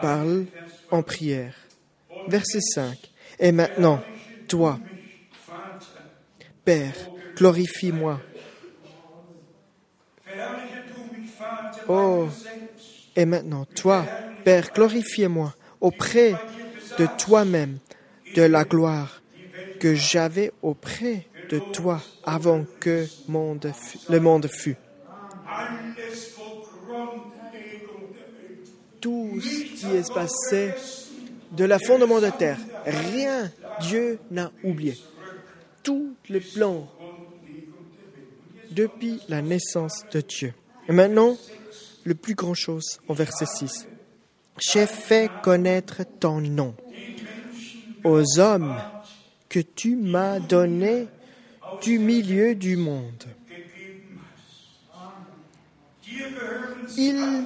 parle en prière. Verset 5. Et maintenant, toi, Père, glorifie-moi. Oh, et maintenant, toi, Père, glorifie-moi auprès de toi-même de la gloire que j'avais auprès de toi avant que le monde fût. Tout ce qui est passé de la fondement de terre, rien Dieu n'a oublié. Tout le plan depuis la naissance de Dieu. Et maintenant, le plus grand chose en verset 6. J'ai fait connaître ton nom aux hommes que tu m'as donnés du milieu du monde. Il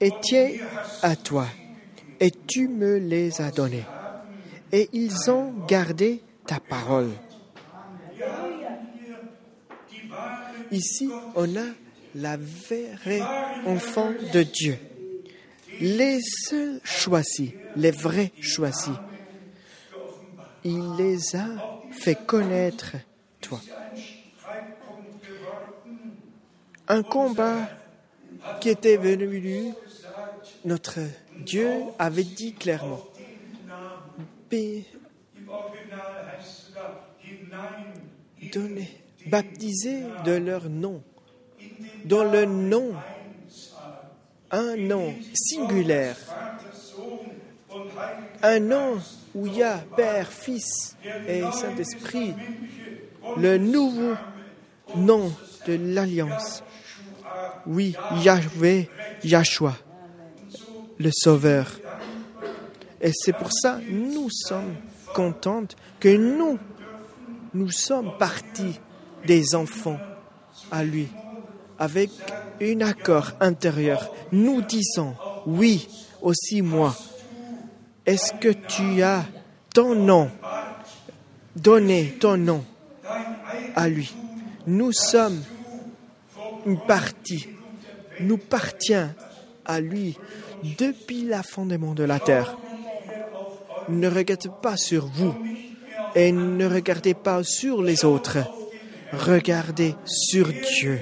étaient à toi, et tu me les as donnés, et ils ont gardé ta parole. Ici, on a la vraie enfant de Dieu. Les seuls choisis, les vrais choisis. Il les a fait connaître, toi. Un combat qui était venu, notre Dieu avait dit clairement, donnez, baptisez de leur nom, dans le nom, un nom singulaire, un nom où il y a Père, Fils et Saint-Esprit, le nouveau nom de l'Alliance. Oui, Yahvé, Yahshua, le Sauveur. Et c'est pour ça nous sommes contentes que nous, nous sommes partis des enfants à lui, avec un accord intérieur. Nous disons, oui, aussi moi. Est-ce que tu as ton nom, donné ton nom à lui Nous sommes une partie, nous partient à lui depuis la fondement de la terre. Ne regardez pas sur vous et ne regardez pas sur les autres. Regardez sur Dieu.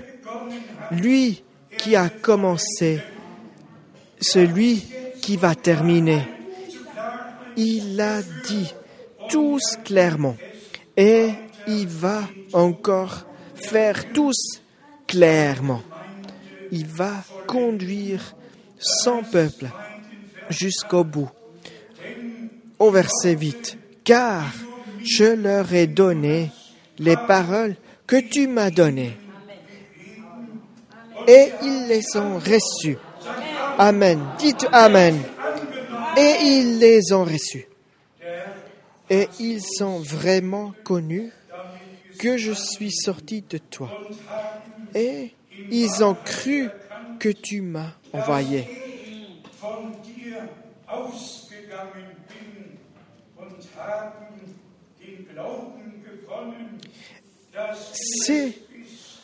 Lui qui a commencé, celui qui va terminer. Il a dit tous clairement et il va encore faire tous clairement. Il va conduire son peuple jusqu'au bout. Au verset 8, car je leur ai donné les paroles que tu m'as données et ils les ont reçues. Amen. Dites Amen. Et ils les ont reçus. Et ils sont vraiment connus que je suis sorti de toi. Et ils ont cru que tu m'as envoyé. C'est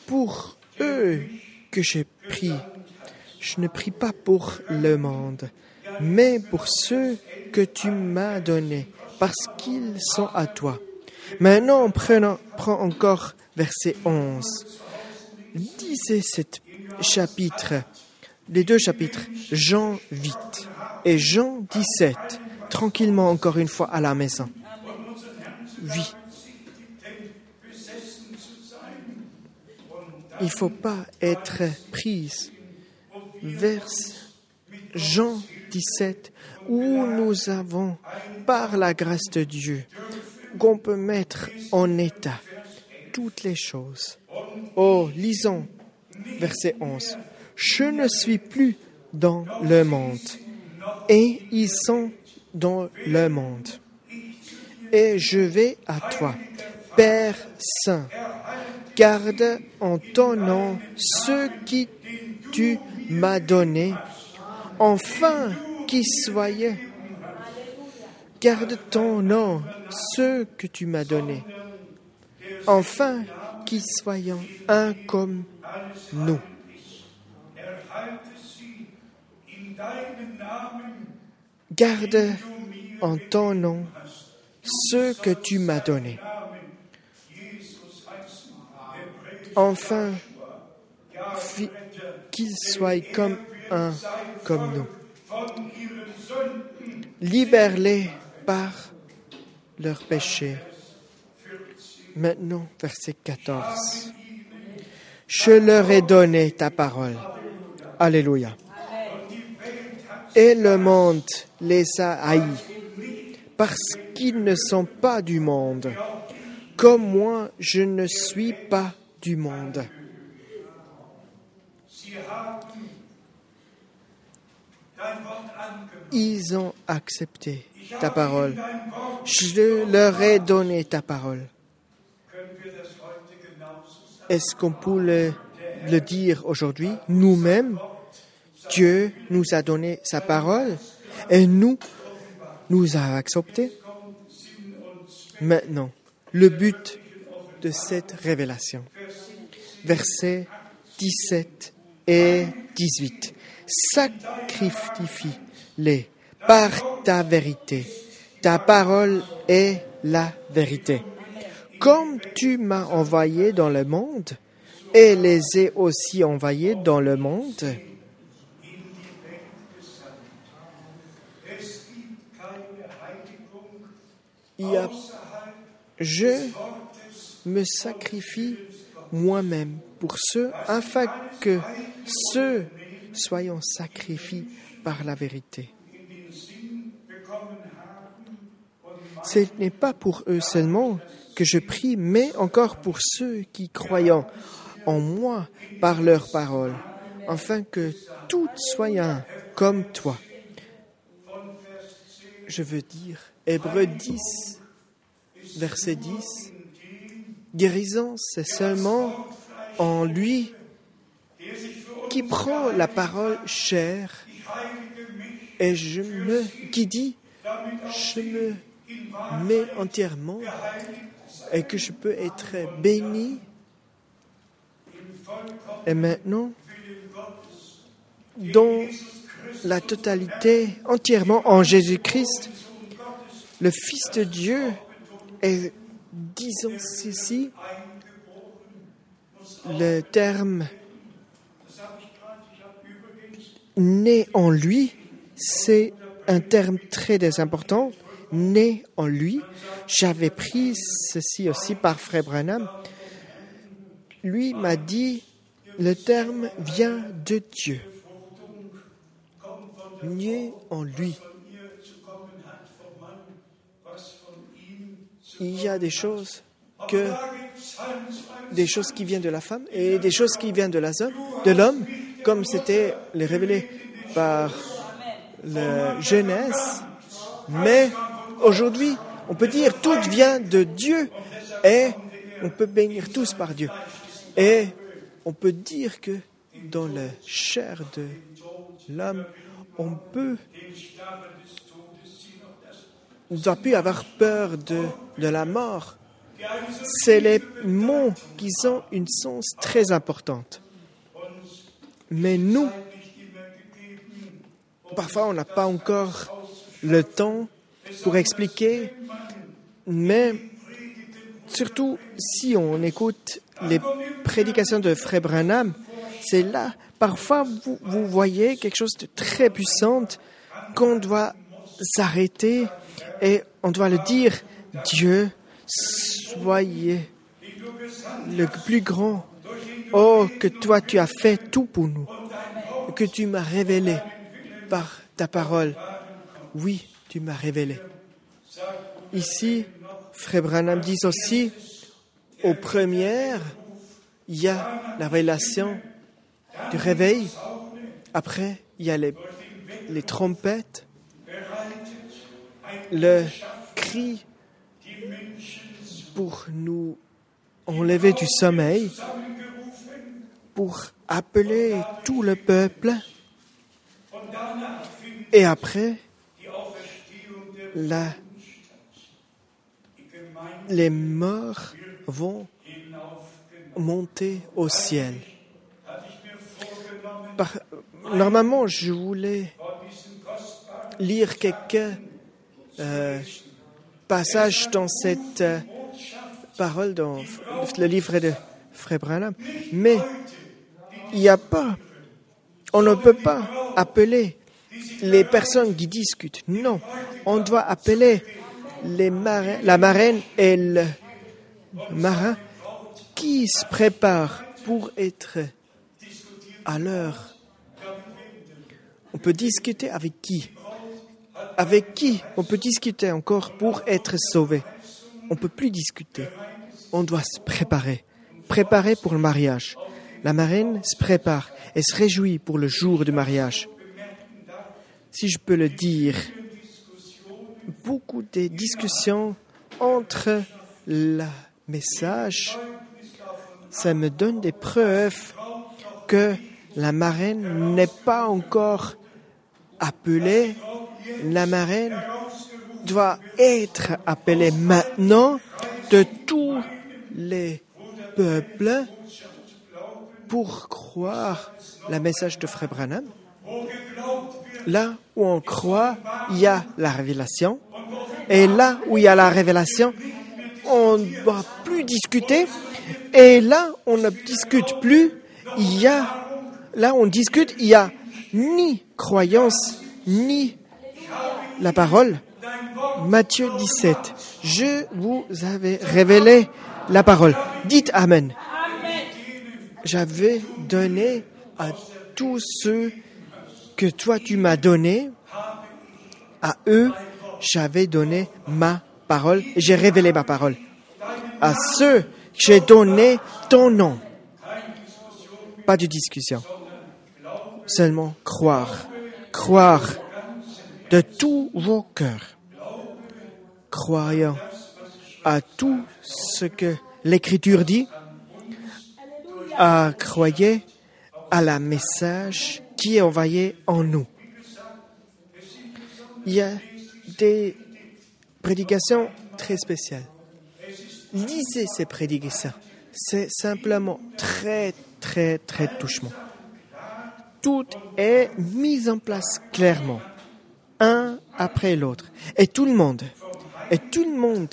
pour eux que je prie. Je ne prie pas pour le monde, mais pour ceux que tu m'as donnés, parce qu'ils sont à toi. Maintenant, prenons, prends encore verset 11. Lisez ce chapitre, les deux chapitres, Jean 8 et Jean 17, tranquillement encore une fois à la maison. Oui. Il ne faut pas être prise vers Jean 17, où nous avons, par la grâce de Dieu, qu'on peut mettre en état toutes les choses. Oh, lisons verset 11. Je ne suis plus dans le monde, et ils sont dans le monde. Et je vais à toi, Père Saint. Garde en ton nom ceux qui tu m'as donnés, enfin qui soient. Garde ton nom ceux que tu m'as donnés, enfin qui soyons un comme nous. Garde en ton nom ceux que tu m'as donnés. Enfin, qu'ils soient comme un comme nous. Libère-les par leurs péchés. Maintenant, verset 14. Je leur ai donné ta parole. Alléluia. Et le monde les a haïs parce qu'ils ne sont pas du monde, comme moi je ne suis pas du monde. Ils ont accepté ta parole. Je leur ai donné ta parole. Est-ce qu'on peut le, dire aujourd'hui, nous-mêmes Dieu nous a donné sa parole et nous, nous a accepté. Maintenant, le but de cette révélation. Versets 17 et 18. Sacrifie-les par ta vérité. Ta parole est la vérité. Comme tu m'as envoyé dans le monde, et les ai aussi envoyés dans le monde, je me sacrifie moi-même pour ceux, afin que ceux soyons sacrifiés par la vérité. Ce n'est pas pour eux seulement que je prie, mais encore pour ceux qui croient en moi par leurs paroles, afin que tous soient comme toi. Je veux dire, Hébreu 10, verset 10, guérison, c'est seulement en lui qui prend la parole chère et je me, qui dit, je me mets entièrement et que je peux être béni. Et maintenant, dans la totalité, entièrement en Jésus-Christ, le Fils de Dieu est, disons ceci, le terme né en lui, c'est un terme très important. Né en lui. J'avais pris ceci aussi par Frère Branham. Lui m'a dit, le terme vient de Dieu. Né en lui. Il y a des choses que des choses qui viennent de la femme et des choses qui viennent de l'homme, comme c'était révélé par la jeunesse. Mais aujourd'hui, on peut dire tout vient de Dieu et on peut bénir tous par Dieu. Et on peut dire que dans la chair de l'homme, on peut doit plus avoir peur de, de la mort. C'est les mots qui ont une sens très importante. Mais nous, parfois on n'a pas encore le temps pour expliquer, mais surtout si on écoute les prédications de Frère Branham, c'est là, parfois vous, vous voyez quelque chose de très puissant qu'on doit s'arrêter et on doit le dire, Dieu, soyez le plus grand. Oh, que toi tu as fait tout pour nous, que tu m'as révélé par ta parole. Oui, tu m'as révélé. Ici, Frère Branham dit aussi, aux premières, il y a la révélation du réveil. Après, il y a les, les trompettes, le cri pour nous enlever du sommeil, pour appeler tout le peuple. Et après, les morts vont monter au ciel. normalement, je voulais lire quelques euh, passages dans cette euh, parole dans le livre de Frère Branham, mais il n'y a pas, on ne peut pas appeler les personnes qui discutent. Non, on doit appeler la marraine et le marin qui se préparent pour être à l'heure. On peut discuter avec qui? Avec qui on peut discuter encore pour être sauvé? On ne peut plus discuter. On doit se préparer. Préparer pour le mariage. La marraine se prépare et se réjouit pour le jour du mariage. Si je peux le dire, beaucoup de discussions entre le message, ça me donne des preuves que La marraine n'est pas encore appelée. La marraine doit être appelée maintenant de tous les peuples pour croire le message de Frère Branham. Là où on croit, il y a la révélation. Et là où il y a la révélation, on ne doit plus discuter. Et là, on ne discute plus. Il y a, là, on discute, il y a ni croyance, ni la parole. Matthieu 17. Je vous avais révélé la parole. Dites Amen. J'avais donné à tous ceux que toi tu m'as donné, à eux, j'avais donné ma parole j'ai révélé ma parole. À ceux, j'ai donné ton nom. Pas de discussion. Seulement croire. Croire de tous vos cœurs. Croyant à tout ce que l'Écriture dit, à croyer à la message qui est envoyé en nous. Il y a des prédications très spéciales. Lisez ces prédications. C'est simplement très, très, très touchement. Tout est mis en place clairement, un après l'autre. Et tout le monde, et tout le monde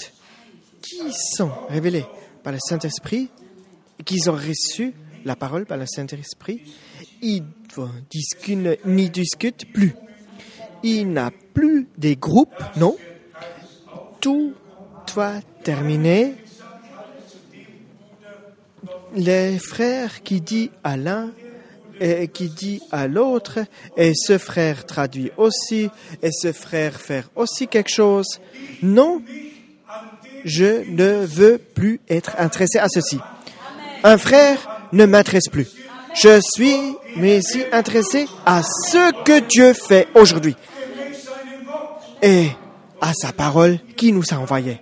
qui sont révélés par le Saint-Esprit, qui ont reçu la parole par le Saint-Esprit, ils n'y discutent plus. Il n'a plus des groupes, non? Tout doit terminer. Les frères qui dit à l'un et qui dit à l'autre, et ce frère traduit aussi, et ce frère fait aussi quelque chose. Non, je ne veux plus être intéressé à ceci. Un frère ne m'intéresse plus. Je suis mais ici intéressé à ce que Dieu fait aujourd'hui et à sa parole qui nous a envoyés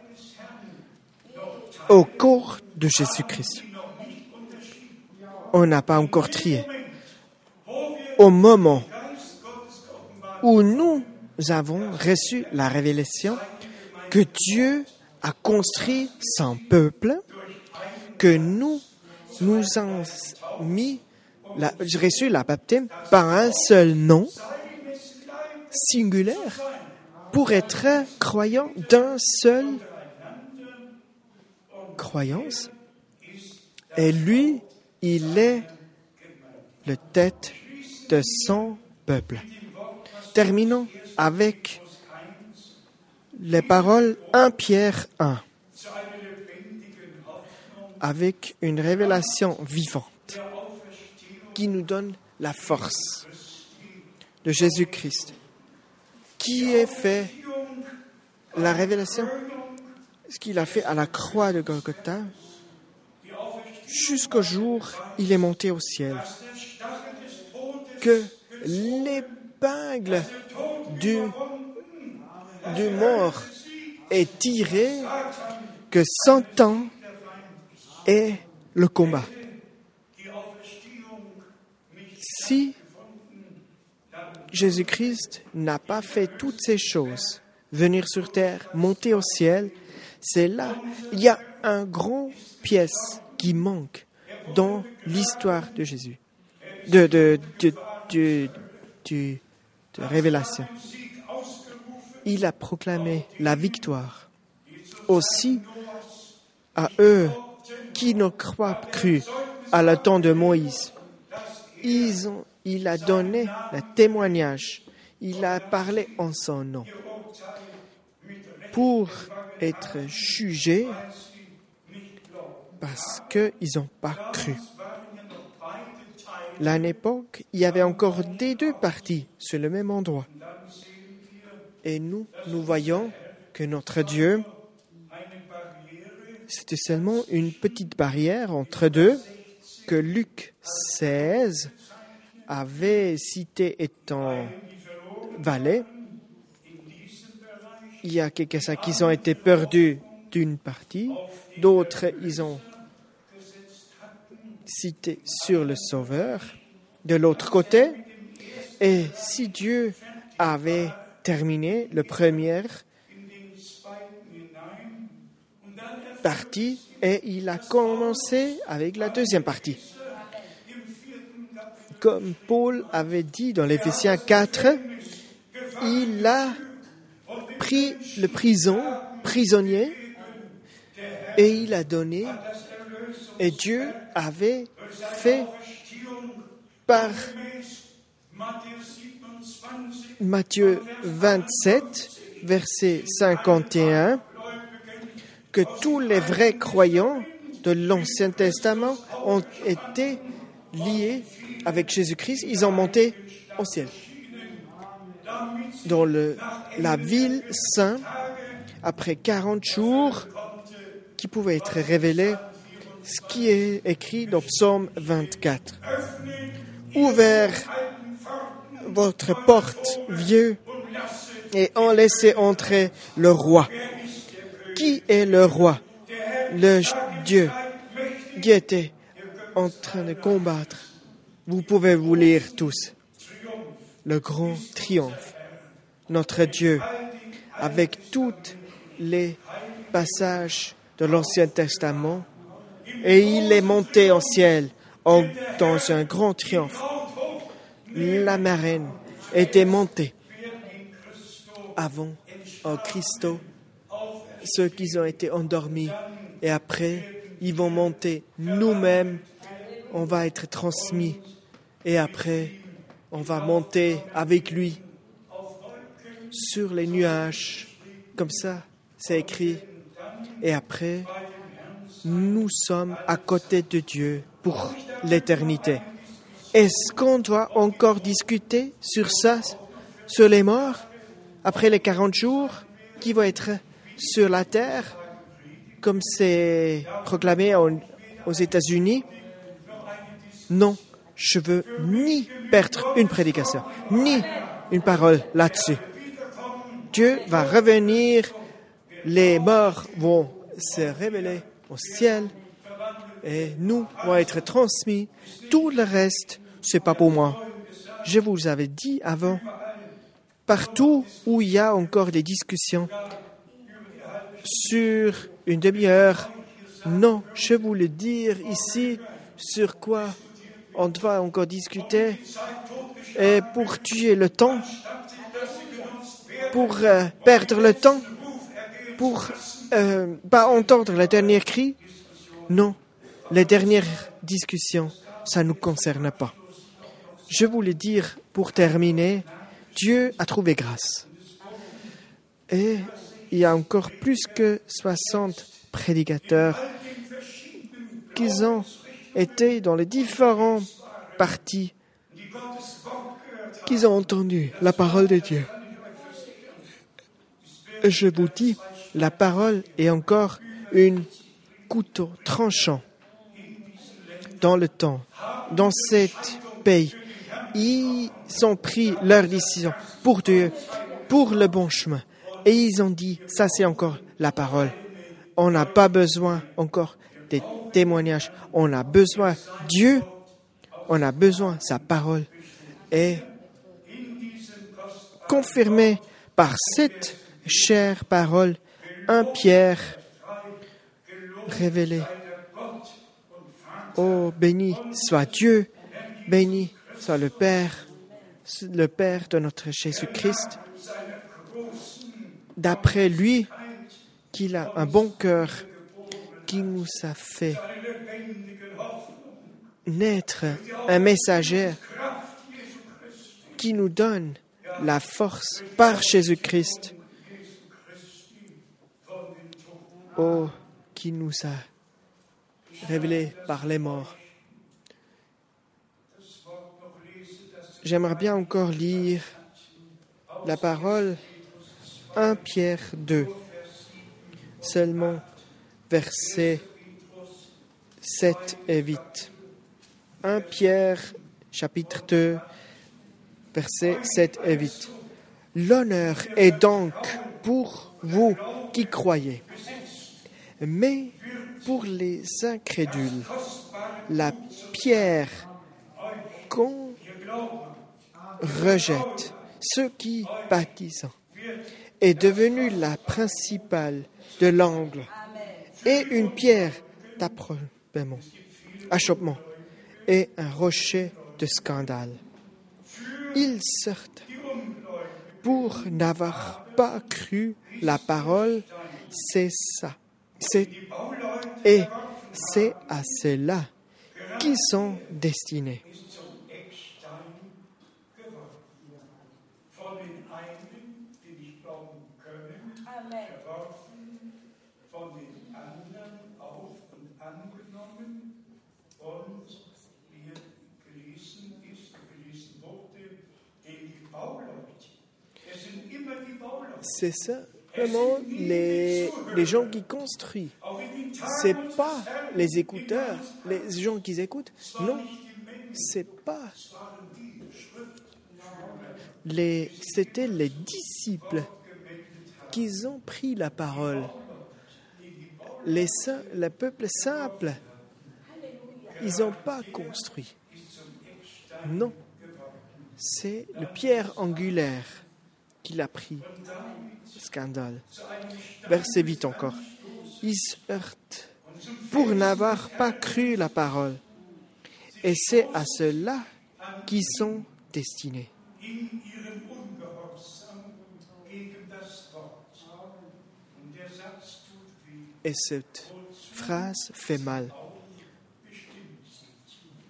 au cours de Jésus-Christ. On n'a pas encore trié. Au moment où nous avons reçu la révélation que Dieu a construit son peuple, que nous nous avons mis j'ai reçu la baptême par un seul nom singulaire pour être croyant d'un seul croyance. Et lui, il est le tête de son peuple. Terminons avec les paroles 1 Pierre 1, avec une révélation vivante qui nous donne la force de Jésus-Christ, qui est fait la révélation, ce qu'il a fait à la croix de Golgotha, jusqu'au jour où il est monté au ciel, que l'épingle du, mort est tirée, que cent ans est le combat. Si Jésus-Christ n'a pas fait toutes ces choses, venir sur terre, monter au ciel, c'est là, il y a un grand pièce qui manque dans l'histoire de Jésus, de, de, de, de, révélation. Il a proclamé la victoire aussi à eux qui ne croient cru à la temps de Moïse il a donné le témoignage, il a parlé en son nom pour être jugé parce qu'ils n'ont pas cru. L'année époque, il y avait encore des deux parties sur le même endroit. Et nous, nous voyons que notre Dieu, c'était seulement une petite barrière entre deux que Luc 16 avait cité étant valet. Il y a quelques-uns qui ont été perdus d'une partie, d'autres ils ont cité sur le Sauveur, de l'autre côté. Et si Dieu avait terminé le premier partie et il a commencé avec la deuxième partie. Comme Paul avait dit dans l'Éphésiens 4, il a pris le prison, prisonnier, et il a donné, et Dieu avait fait par Matthieu 27, verset 51, que tous les vrais croyants de l'Ancien Testament ont été liés avec Jésus-Christ. Ils ont monté au ciel. Dans la ville sainte, après 40 jours, qui pouvait être révélé, ce qui est écrit dans Psaume 24. Ouvert votre porte, vieux, et en laissez entrer le roi. Qui est le roi Le Dieu? Qui était en train de combattre. Vous pouvez vous lire tous. Le grand triomphe. Notre Dieu, avec tous les passages de l'Ancien Testament, et il est monté en ciel dans un grand triomphe. La marraine était montée avant en Christo ceux qui ont été endormis et après ils vont monter nous-mêmes, on va être transmis et après on va monter avec lui sur les nuages, comme ça c'est écrit. Et après, nous sommes à côté de Dieu pour l'éternité. Est-ce qu'on doit encore discuter sur ça, sur les morts, après les 40 jours qui vont être sur la terre, comme c'est proclamé aux États-Unis Non, je veux ni perdre une prédication, ni une parole là-dessus. Dieu va revenir, les morts vont se révéler au ciel et nous vont être transmis. Tout le reste, c'est pas pour moi. Je vous avais dit avant, partout où il y a encore des discussions, sur une demi-heure. Non, je voulais dire ici sur quoi on doit encore discuter. Et pour tuer le temps, pour euh, perdre le temps, pour euh, pas entendre le dernier cri. Non, les dernières discussions, ça ne nous concerne pas. Je voulais dire, pour terminer, Dieu a trouvé grâce. Et il y a encore plus que 60 prédicateurs qui ont été dans les différents partis, qui ont entendu la parole de Dieu. Je vous dis, la parole est encore un couteau tranchant dans le temps, dans cet pays. Ils ont pris leur décision pour Dieu, pour le bon chemin. Et ils ont dit, ça c'est encore la parole. On n'a pas besoin encore des témoignages. On a besoin Dieu. On a besoin sa parole. Et confirmé par cette chère parole, un Pierre révélé. Oh, béni soit Dieu, béni soit le Père, le Père de notre Jésus-Christ d'après lui qu'il a un bon cœur qui nous a fait naître un messager qui nous donne la force par Jésus-Christ. Oh, qui nous a révélé par les morts. J'aimerais bien encore lire la parole 1 Pierre 2, seulement versets 7 et 8. 1 Pierre chapitre 2, versets 7 et 8. L'honneur est donc pour vous qui croyez, mais pour les incrédules, la pierre qu'on rejette, ce qui, baptisant, est devenu la principale de l'angle et une pierre d'achoppement et un rocher de scandale. Ils sortent pour n'avoir pas cru la parole, c'est ça. C'est, et c'est à cela qui sont destinés. C'est ça, vraiment, les, gens qui construisent. C'est pas les écouteurs, les gens qui écoutent. Non, c'est pas. Les, c'était les disciples qui ont pris la parole. Les le peuple simple, ils n'ont pas construit. Non, c'est le pierre angulaire qu'il a pris. Scandale. Verset vite encore. Ils se heurtent pour n'avoir pas cru la parole. Et c'est à cela qu'ils sont destinés. Et cette phrase fait mal.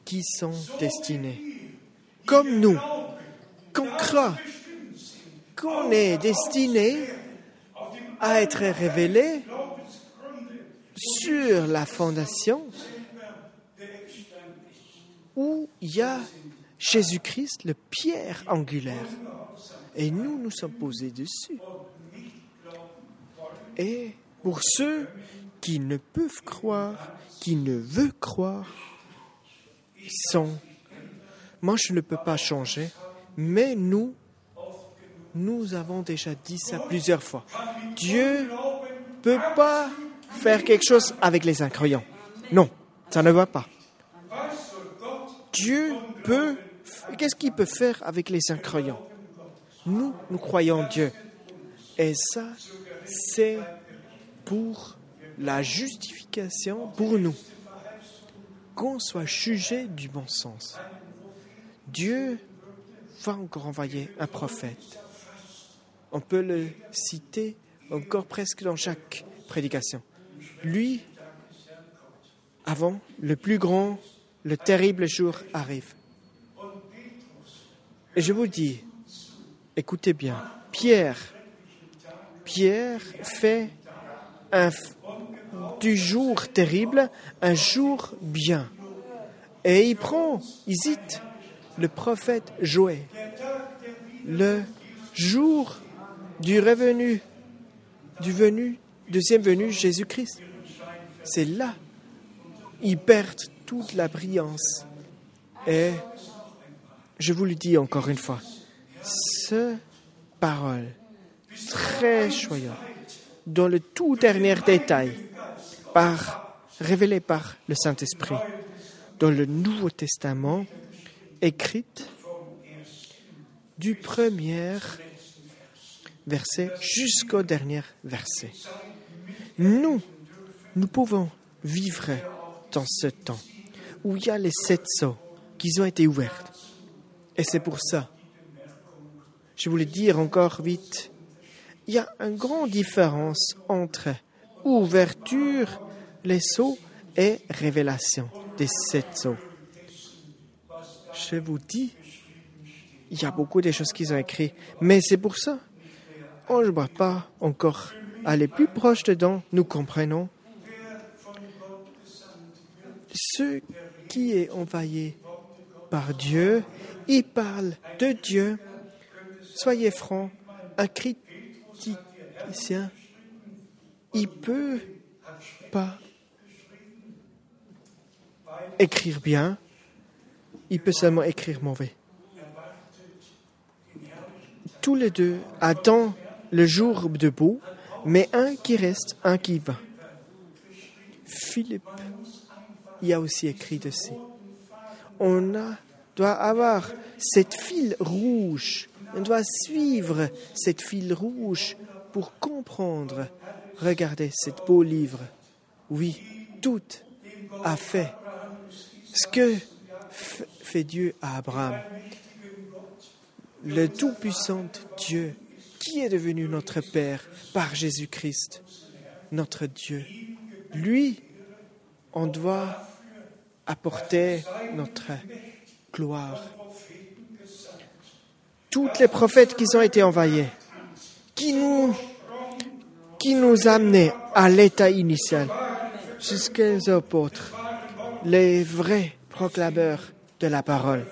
Qui sont destinés. Comme nous, qu'on croit qu'on est destiné à être révélé sur la fondation où il y a Jésus-Christ, le pierre angulaire. Et nous, nous sommes posés dessus. Et pour ceux qui ne peuvent croire, qui ne veulent croire, sont. Moi, je ne peux pas changer, mais nous, nous avons déjà dit ça plusieurs fois. Dieu ne peut pas faire quelque chose avec les incroyants. Non, ça ne va pas. Dieu peut. Qu'est-ce qu'il peut faire avec les incroyants? Nous, nous croyons Dieu. Et ça, c'est pour la justification pour nous. Qu'on soit jugé du bon sens. Dieu va encore envoyer un prophète. On peut le citer encore presque dans chaque prédication. Lui, avant le plus grand, le terrible jour arrive. Et je vous dis, écoutez bien, Pierre, Pierre fait du jour terrible un jour bien. Et il prend, il cite le prophète Joël, le jour du revenu, du venu, deuxième venu Jésus-Christ. C'est là, ils perdent toute la brillance. Et je vous le dis encore une fois, ce parole très choyante, dans le tout dernier détail, par, révélé par le Saint-Esprit, dans le Nouveau Testament, écrite du premier verset jusqu'au dernier verset. Nous, nous pouvons vivre dans ce temps où il y a les sept sceaux qui ont été ouvertes. Et c'est pour ça, je voulais dire encore vite, il y a une grande différence entre ouverture, les sceaux, et révélation des sept sceaux. Je vous dis, il y a beaucoup de choses qu'ils ont écrites, mais c'est pour ça on ne va pas encore aller plus proche dedans, nous comprenons. Ce qui est envoyé par Dieu, il parle de Dieu. Soyez francs, un criticien, il peut pas écrire bien, il peut seulement écrire mauvais. Tous les deux attendent le jour debout, mais un qui reste, un qui va. Philippe y a aussi écrit dessus. On doit avoir cette fil rouge. On doit suivre cette fil rouge pour comprendre. Regardez cet beau livre. Oui, tout a fait ce que fait Dieu à Abraham. Le Tout-Puissant Dieu qui est devenu notre Père par Jésus-Christ, notre Dieu? Lui, on doit apporter notre gloire. Toutes les prophètes qui ont été envoyés, qui nous, qui nous amenaient à l'état initial, jusqu'aux apôtres, les vrais proclameurs de la parole,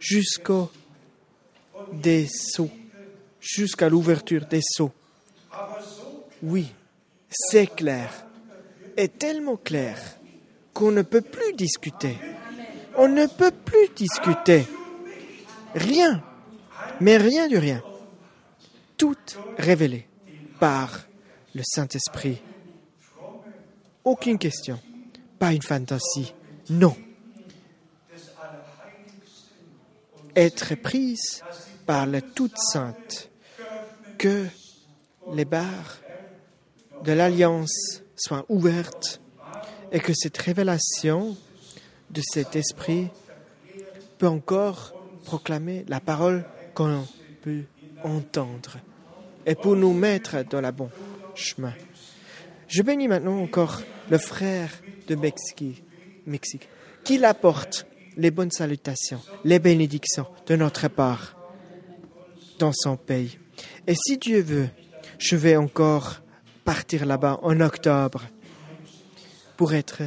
jusqu'au des sceaux, jusqu'à l'ouverture des sceaux. Oui, c'est clair, et tellement clair qu'on ne peut plus discuter. On ne peut plus discuter. Rien, mais rien du rien. Tout révélé par le Saint-Esprit. Aucune question, pas une fantaisie, non. Être prise par la Toute Sainte, que les barres de l'Alliance soient ouvertes et que cette révélation de cet esprit peut encore proclamer la parole qu'on peut entendre et pour nous mettre dans le bon chemin. Je bénis maintenant encore le frère de Mexique, Mexique qu'il apporte les bonnes salutations, les bénédictions de notre part dans son pays. Et si Dieu veut, je vais encore partir là-bas en octobre pour être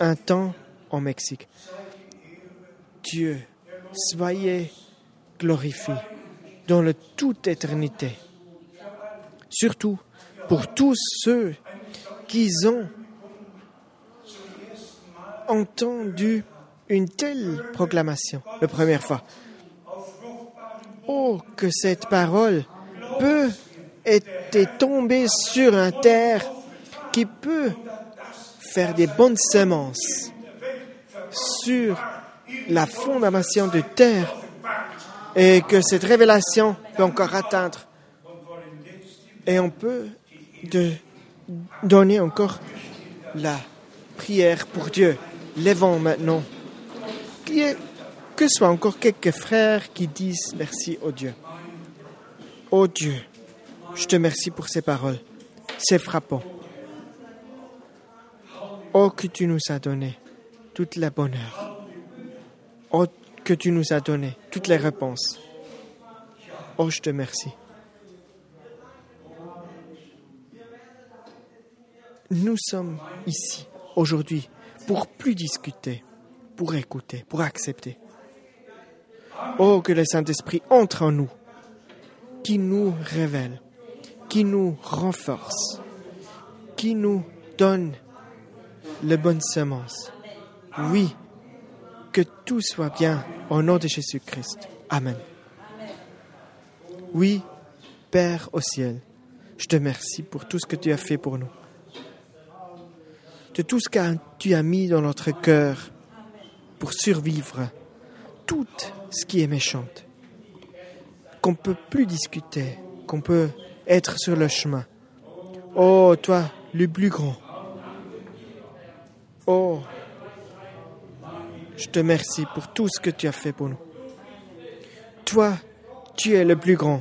un temps au Mexique. Dieu, soyez glorifié dans la toute éternité. Surtout pour tous ceux qui ont entendu une telle proclamation la première fois. Oh, que cette parole peut être tombée sur un terre qui peut faire des bonnes semences sur la fondation de terre et que cette révélation peut encore atteindre. Et on peut de donner encore la prière pour Dieu. Lèvons maintenant. Que soit encore quelques frères qui disent merci au Dieu. Ô Dieu, je te remercie pour ces paroles. C'est frappant. Oh, que tu nous as donné toute la bonheur. Oh, que tu nous as donné toutes les réponses. Oh, je te remercie. Nous sommes ici aujourd'hui pour plus discuter, pour écouter, pour accepter. Oh, que le Saint-Esprit entre en nous, qui nous révèle, qui nous renforce, qui nous donne les bonnes semences. Oui, que tout soit bien au nom de Jésus-Christ. Amen. Oui, Père au ciel, je te remercie pour tout ce que tu as fait pour nous, de tout ce que tu as mis dans notre cœur pour survivre tout ce qui est méchant, qu'on peut plus discuter, qu'on peut être sur le chemin. Oh, toi, le plus grand, Oh, je te remercie pour tout ce que tu as fait pour nous. Toi, tu es le plus grand.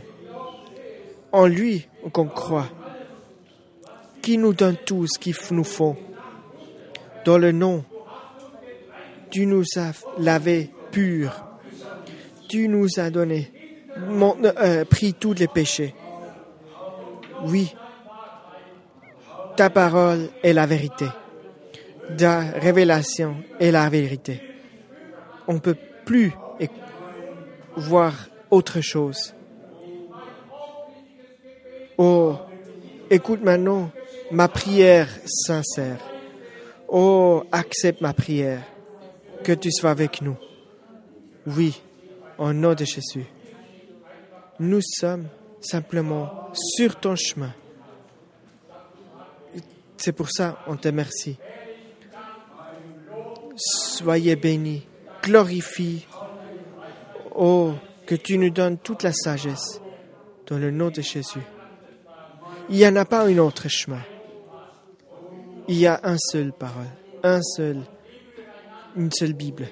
En lui, qu'on croit, qui nous donne tout ce qu'il nous faut. Dans le nom, tu nous as lavé pur. Tu nous as donné, euh, pris tous les péchés. Oui, ta parole est la vérité la révélation et la vérité. On ne peut plus voir autre chose. Oh, écoute maintenant ma prière sincère. Oh, accepte ma prière. Que tu sois avec nous. Oui, au nom de Jésus. Nous sommes simplement sur ton chemin. C'est pour ça qu'on te remercie soyez bénis, glorifiez Oh, que tu nous donnes toute la sagesse dans le nom de Jésus. Il n'y en a pas un autre chemin. Il y a un seul parole, un seul, une seule Bible.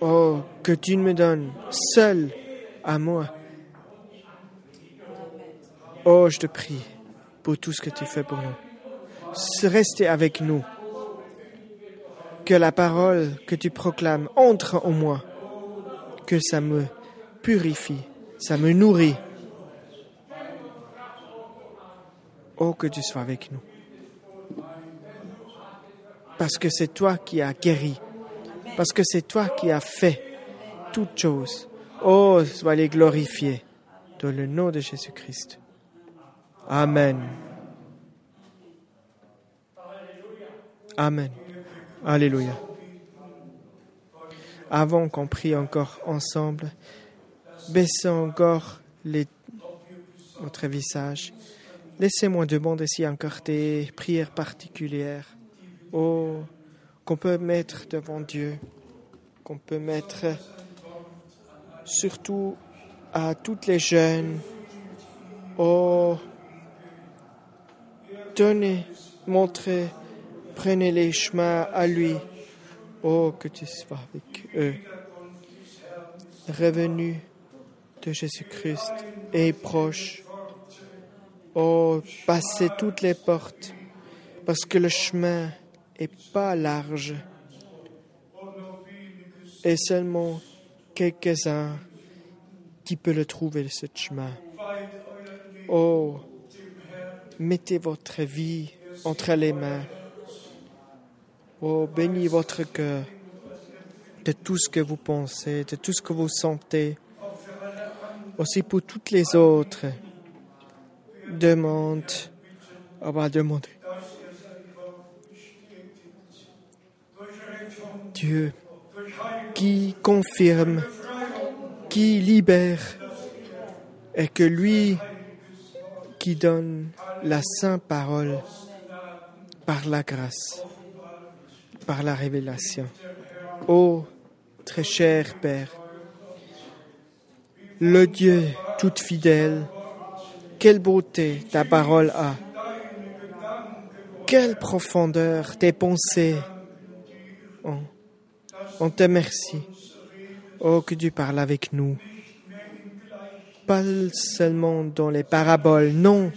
Oh, que tu me donnes seul à moi. Oh, je te prie pour tout ce que tu fais pour nous. Restez avec nous. Que la parole que tu proclames entre en moi. Que ça me purifie, ça me nourrit. Oh, que tu sois avec nous. Parce que c'est toi qui as guéri. Parce que c'est toi qui as fait toutes choses. Oh, soyez glorifié dans le nom de Jésus-Christ. Amen. Amen. Alléluia. Avant qu'on prie encore ensemble, baissons encore les, votre visage. Laissez-moi demander si encore des prières particulières oh, qu'on peut mettre devant Dieu, qu'on peut mettre surtout à toutes les jeunes. Oh, donnez, montrez, prenez les chemins à lui. Oh, que tu sois avec eux. Revenu de Jésus-Christ est proche. Oh, passez toutes les portes, parce que le chemin est pas large et seulement quelques-uns qui peuvent le trouver, ce chemin. Oh, mettez votre vie entre les mains. Oh, bénis votre cœur de tout ce que vous pensez, de tout ce que vous sentez. Aussi pour toutes les autres. Demande. Va demander. Dieu qui confirme, qui libère, et que lui qui donne la sainte parole par la grâce, par la révélation. Ô très cher Père, le Dieu tout fidèle, quelle beauté ta parole a, quelle profondeur tes pensées ont. On te remercie. Oh, que tu parles avec nous. Pas seulement dans les paraboles, non.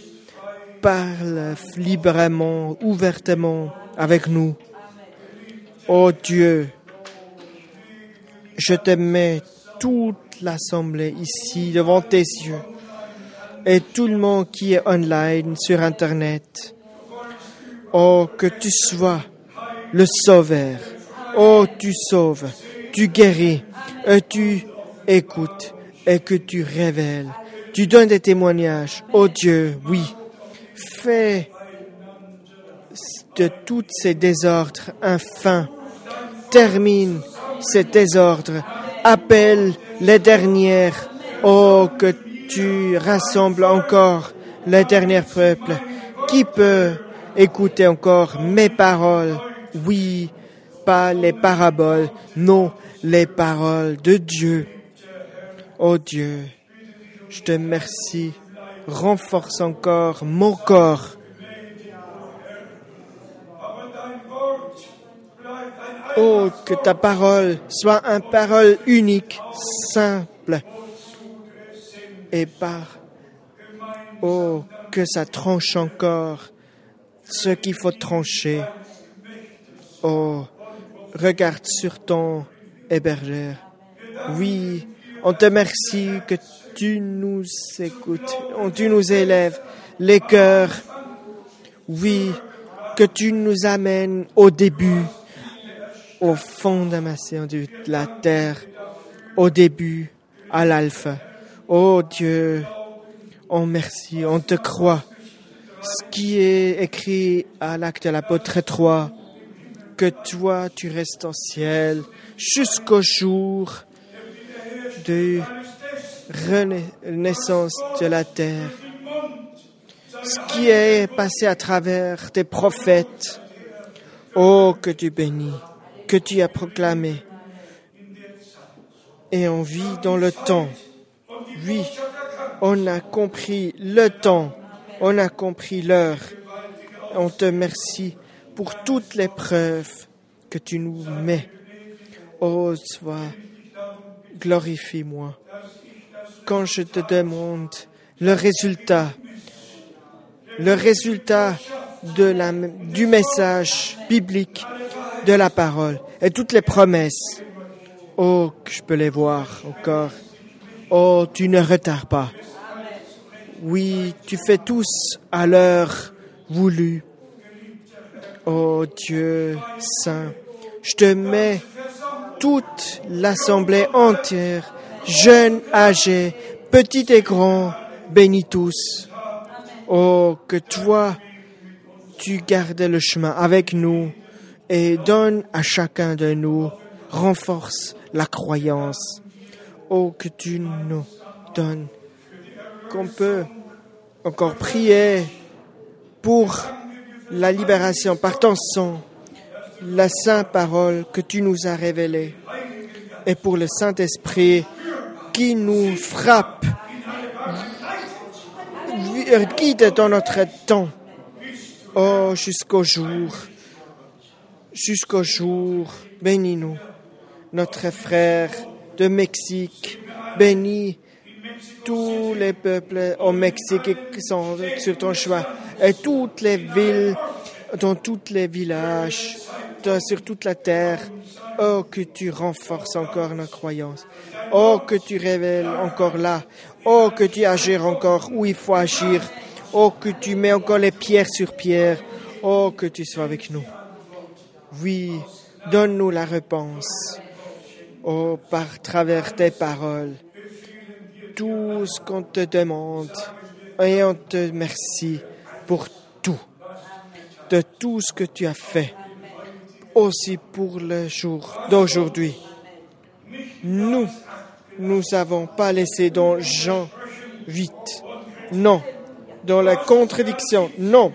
Parle librement, ouvertement avec nous. Oh Dieu, je te mets toute l'assemblée ici devant tes yeux et tout le monde qui est online sur Internet. Oh, que tu sois le sauveur Oh, tu sauves, tu guéris, et tu écoutes et que tu révèles. Tu donnes des témoignages. Oh Dieu, oui. Fais de tous ces désordres un fin. Termine ces désordres. Appelle les dernières. Oh, que tu rassembles encore les derniers peuples. Qui peut écouter encore mes paroles? Oui, pas les paraboles, non, les paroles de Dieu. Oh Dieu, je te remercie. Renforce encore mon corps. Oh, que ta parole soit une parole unique, simple, et par, oh, que ça tranche encore ce qu'il faut trancher. Oh, regarde sur ton hébergère. Oui, on te remercie que tu nous écoutes, tu nous élèves les cœurs. Oui, que tu nous amènes au début, au fondamation de la terre, au début, à l'alpha. Oh Dieu, on merci, on te croit. Ce qui est écrit à l'acte de l'apôtre 3, que toi tu restes en ciel jusqu'au jour de renaissance de la terre. Ce qui est passé à travers tes prophètes, oh que tu bénis, que tu as proclamé, Et on vit dans le temps. Oui, on a compris le temps. On a compris l'heure. On te remercie pour toutes les preuves que tu nous mets. Oh, sois, glorifie-moi. Quand je te demande le résultat, le résultat du message biblique de la parole et toutes les promesses. Oh, que je peux les voir encore. Oh, tu ne retardes pas. Oui, tu fais tous à l'heure voulue. Oh Dieu saint, je te mets toute l'assemblée entière, jeunes, âgés, petits et grands, bénis tous. Oh, que toi, tu gardes le chemin avec nous et donne à chacun de nous, renforce la croyance. Oh, que tu nous donnes, qu'on peut encore prier pour la libération par ton sang, la sainte parole que tu nous as révélée, et pour le Saint-Esprit qui nous frappe, guide dans notre temps. Oh, jusqu'au jour, jusqu'au jour, bénis-nous, notre frère de Mexique, bénis tous les peuples au Mexique sont sur ton choix, et toutes les villes, dans tous les villages, sur toute la terre. Oh, que tu renforces encore nos croyances. Oh, que tu révèles encore là. Oh, que tu agis encore où il faut agir. Oh, que tu mets encore les pierres sur pierre. Oh, que tu sois avec nous. Oui, donne-nous la réponse. Oh, par travers tes paroles. Tout ce qu'on te demande. Et on te remercie pour tout. De tout ce que tu as fait. Aussi pour le jour d'aujourd'hui. Nous, nous n'avons pas laissé dans Jean 8. Non, dans la contradiction. Non,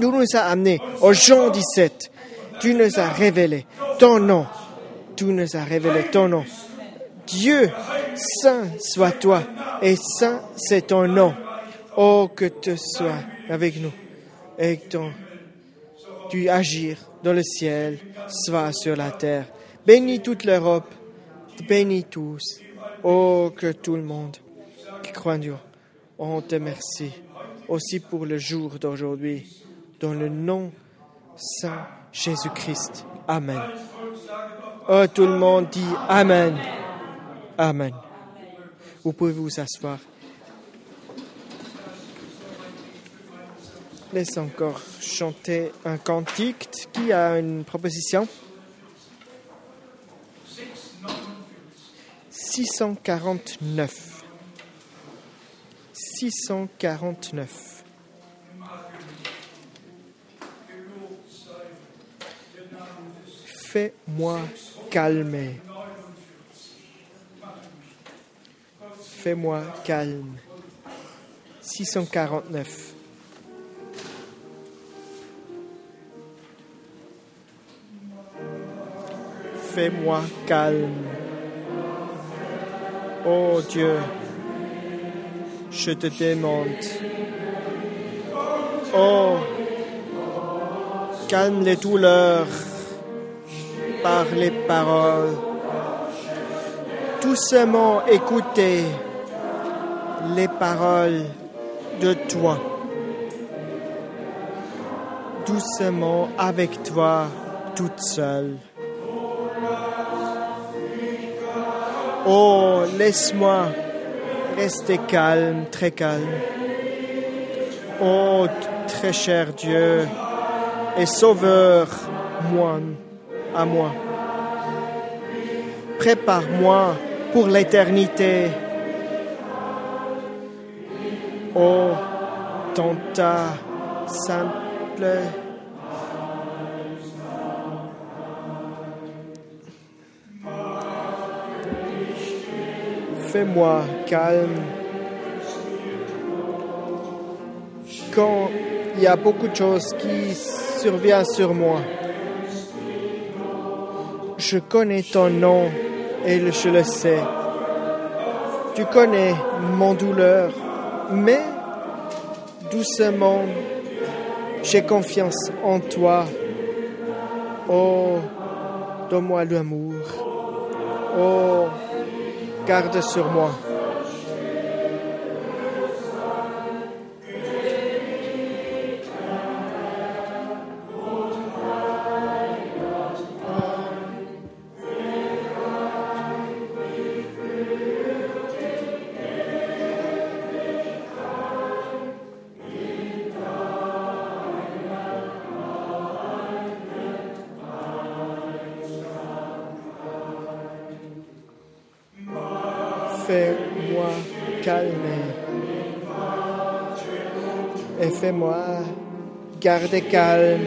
nous nous a amenés au Jean 17. Tu nous as révélé ton nom. Tu nous as révélé ton nom. Dieu, saint soit toi, et saint c'est ton nom. Oh, que tu sois avec nous, et que ton, tu agir dans le ciel, soit sur la terre. Bénis toute l'Europe, bénis tous. Oh, que tout le monde qui croit en Dieu, on te remercie aussi pour le jour d'aujourd'hui. Dans le nom Saint Jésus-Christ. Amen. Oh, tout le monde dit Amen. Amen. Vous pouvez vous asseoir. Laisse encore chanter un cantique. Qui a une proposition? 649. 649. Fais-moi calmer. Fais-moi calme. 649. Fais-moi calme. Oh Dieu je te demande. Oh, calme les douleurs par les paroles. Doucement écouter les paroles de toi. Doucement avec toi toute seule. Oh, laisse-moi Restez calme, très calme. Oh, très cher Dieu et Sauveur, moi, à moi. Prépare-moi pour l'éternité. Oh, dans ta simple fais-moi calme. Quand il y a beaucoup de choses qui surviennent sur moi, je connais ton nom et je le sais. Tu connais mon douleur, mais doucement, j'ai confiance en toi. Oh, donne-moi l'amour. Oh, garde sur moi. Garder calme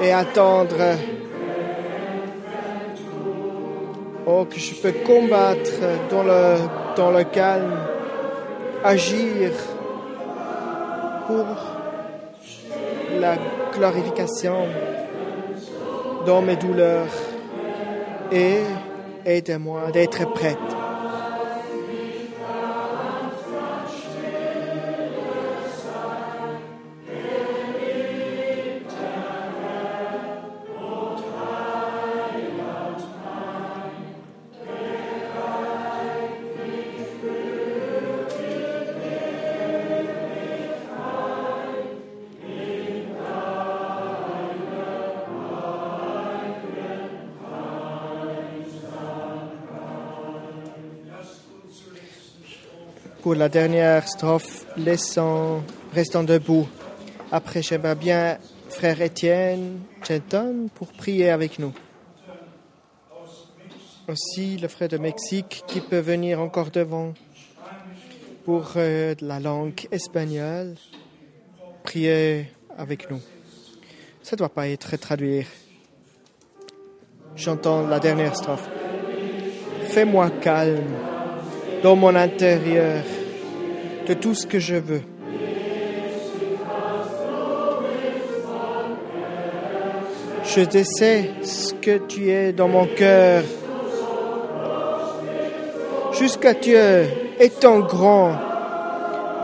et attendre. Oh, que je peux combattre dans le, calme, agir pour la glorification dans mes douleurs et aide-moi d'être prête. La dernière strophe, laissant, restant debout. Après, j'aimerais bien frère Étienne Chenton pour prier avec nous. Aussi, le frère de Mexique qui peut venir encore devant pour euh, la langue espagnole, prier avec nous. Ça ne doit pas être traduit. J'entends la dernière strophe. Fais-moi calme dans mon intérieur de tout ce que je veux. Je sais ce que tu es dans mon cœur. Jusqu'à Dieu étant grand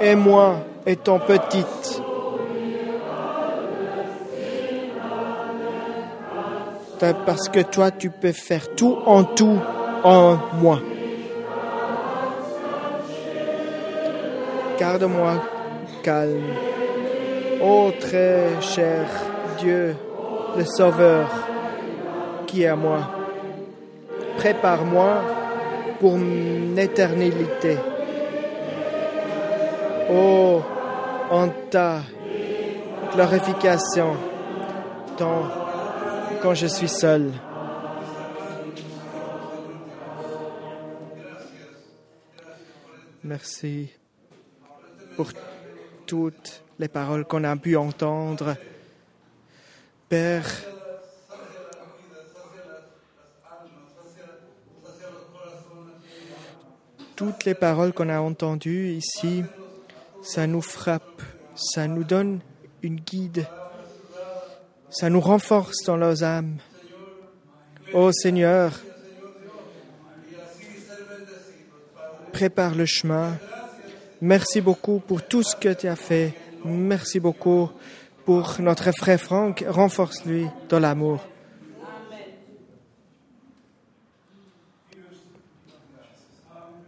et moi étant petite. Parce que toi, tu peux faire tout en tout en moi. Garde-moi calme. Ô très cher Dieu, le Sauveur, qui est à moi. Prépare-moi pour mon éternité. Oh, en ta glorification, tant quand je suis seul. Merci pour toutes les paroles qu'on a pu entendre. Père, toutes les paroles qu'on a entendues ici, ça nous frappe, ça nous donne une guide, ça nous renforce dans nos âmes. Ô Seigneur, prépare le chemin. Merci beaucoup pour tout ce que tu as fait. Merci beaucoup pour notre frère Franck. Renforce-lui dans l'amour.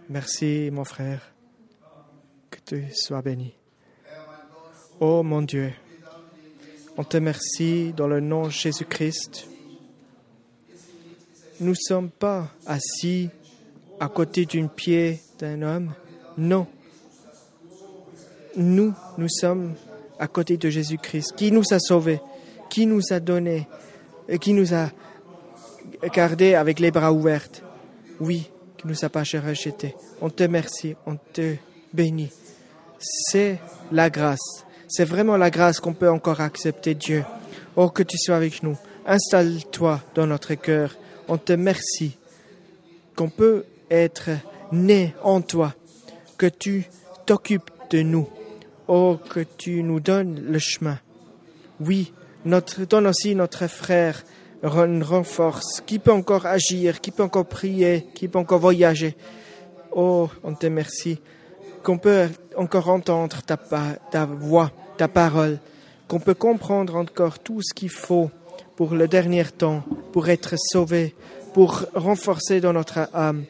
Merci, mon frère. Que tu sois béni. Oh mon Dieu, on te remercie dans le nom de Jésus-Christ. Nous ne sommes pas assis à côté d'une pied d'un homme. Non. Nous, nous sommes à côté de Jésus-Christ, qui nous a sauvés, qui nous a donné, et qui nous a gardés avec les bras ouverts. Oui, qui nous a pas rejetés. On te remercie, on te bénit. C'est la grâce. C'est vraiment la grâce qu'on peut encore accepter, Dieu. Oh, que tu sois avec nous. Installe-toi dans notre cœur. On te remercie qu'on peut être né en toi, que tu t'occupes de nous. Oh, que tu nous donnes le chemin. Oui, notre, donne aussi notre frère ren- renforce, qui peut encore agir, qui peut encore prier, qui peut encore voyager. Oh, on te remercie qu'on peut encore entendre ta, voix, ta parole, qu'on peut comprendre encore tout ce qu'il faut pour le dernier temps, pour être sauvé, pour renforcer dans notre âme.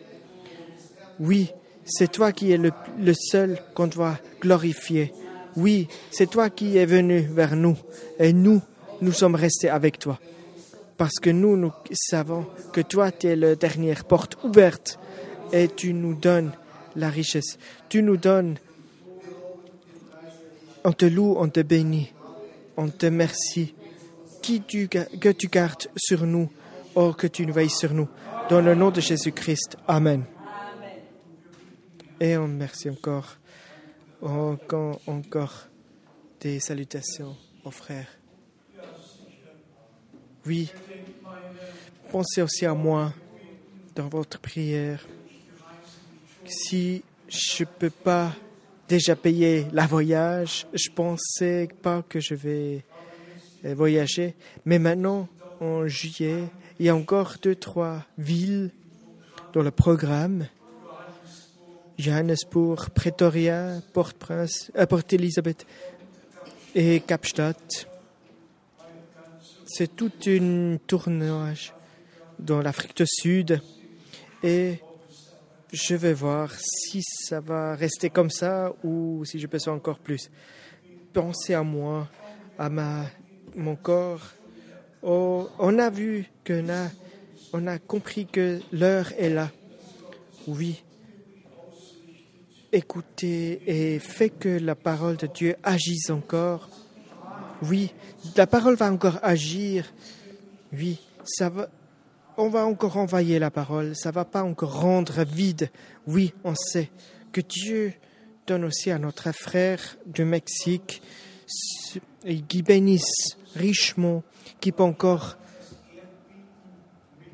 Oui, c'est toi qui es le seul qu'on doit glorifier. Oui, c'est toi qui es venu vers nous et nous, nous sommes restés avec toi. Parce que nous, nous savons que toi, tu es la dernière porte ouverte et tu nous donnes la richesse. Tu nous donnes. On te loue, on te bénit, on te remercie. Qui tu, ga- que tu gardes sur nous, oh, que tu veilles sur nous. Dans le nom de Jésus-Christ. Amen. Et on merci encore. Encore, des salutations aux frères. Oui, pensez aussi à moi dans votre prière. Si je peux pas déjà payer la voyage, je pensais pas que je vais voyager. Mais maintenant, en juillet, il y a encore deux, trois villes dans le programme. Johannesburg, Pretoria, Port-Prince, euh, Port-Elizabeth et Kapstadt. C'est tout un tournage dans l'Afrique du Sud et je vais voir si ça va rester comme ça ou si je peux faire encore plus. Pensez à moi, à ma, mon corps. Oh, on a vu que on a compris que l'heure est là. Oui. Écoutez et faites que la parole de Dieu agisse encore. Oui, la parole va encore agir. Oui, ça va. On va encore envoyer la parole. Ça va pas encore rendre vide. Oui, on sait que Dieu donne aussi à notre frère du Mexique qui bénisse richement, qui peut encore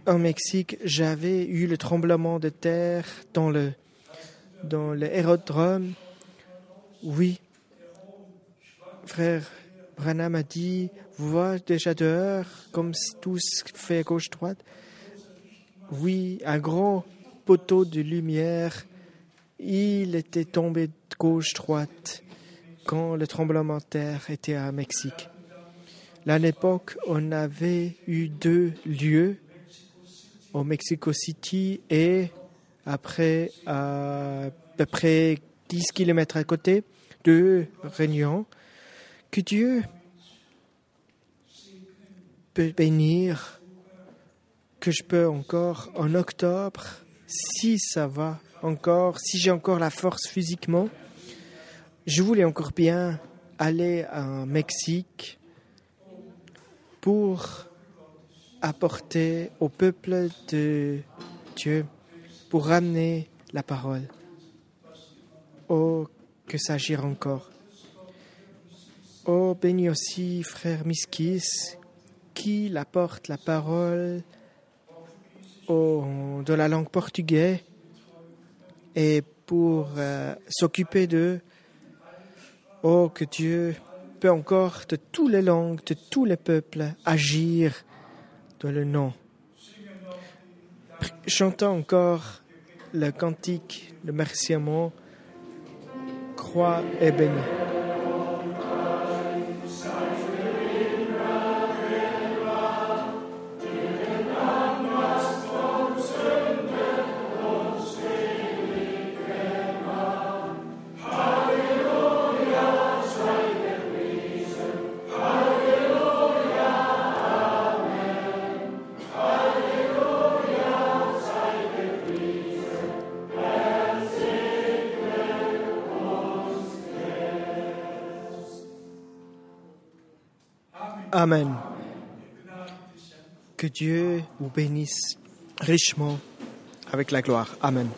au Mexique, j'avais eu le tremblement de terre dans le dans l'aérodrome. Oui, frère Branham a dit, vous voyez déjà dehors, comme tout se fait gauche-droite. Oui, un grand poteau de lumière, il était tombé de gauche-droite quand le tremblement de terre était à Mexique. À l'époque, on avait eu deux lieux au Mexico City et après à peu près 10 kilomètres à côté de Réunion. Que Dieu peut bénir, que je peux encore en octobre, si ça va encore, si j'ai encore la force physiquement, je voulais encore bien aller en Mexique pour apporter au peuple de Dieu, pour ramener la parole. Oh, que s'agir encore. Oh, bénis aussi frère Miskis, qui apporte la parole au- de la langue portugaise et pour euh, s'occuper de Oh, que Dieu peut encore de toutes les langues, de tous les peuples agir dans le nom. Chantons encore le cantique de remerciement. Croix et béni. Que Dieu vous bénisse richement avec la gloire. Amen.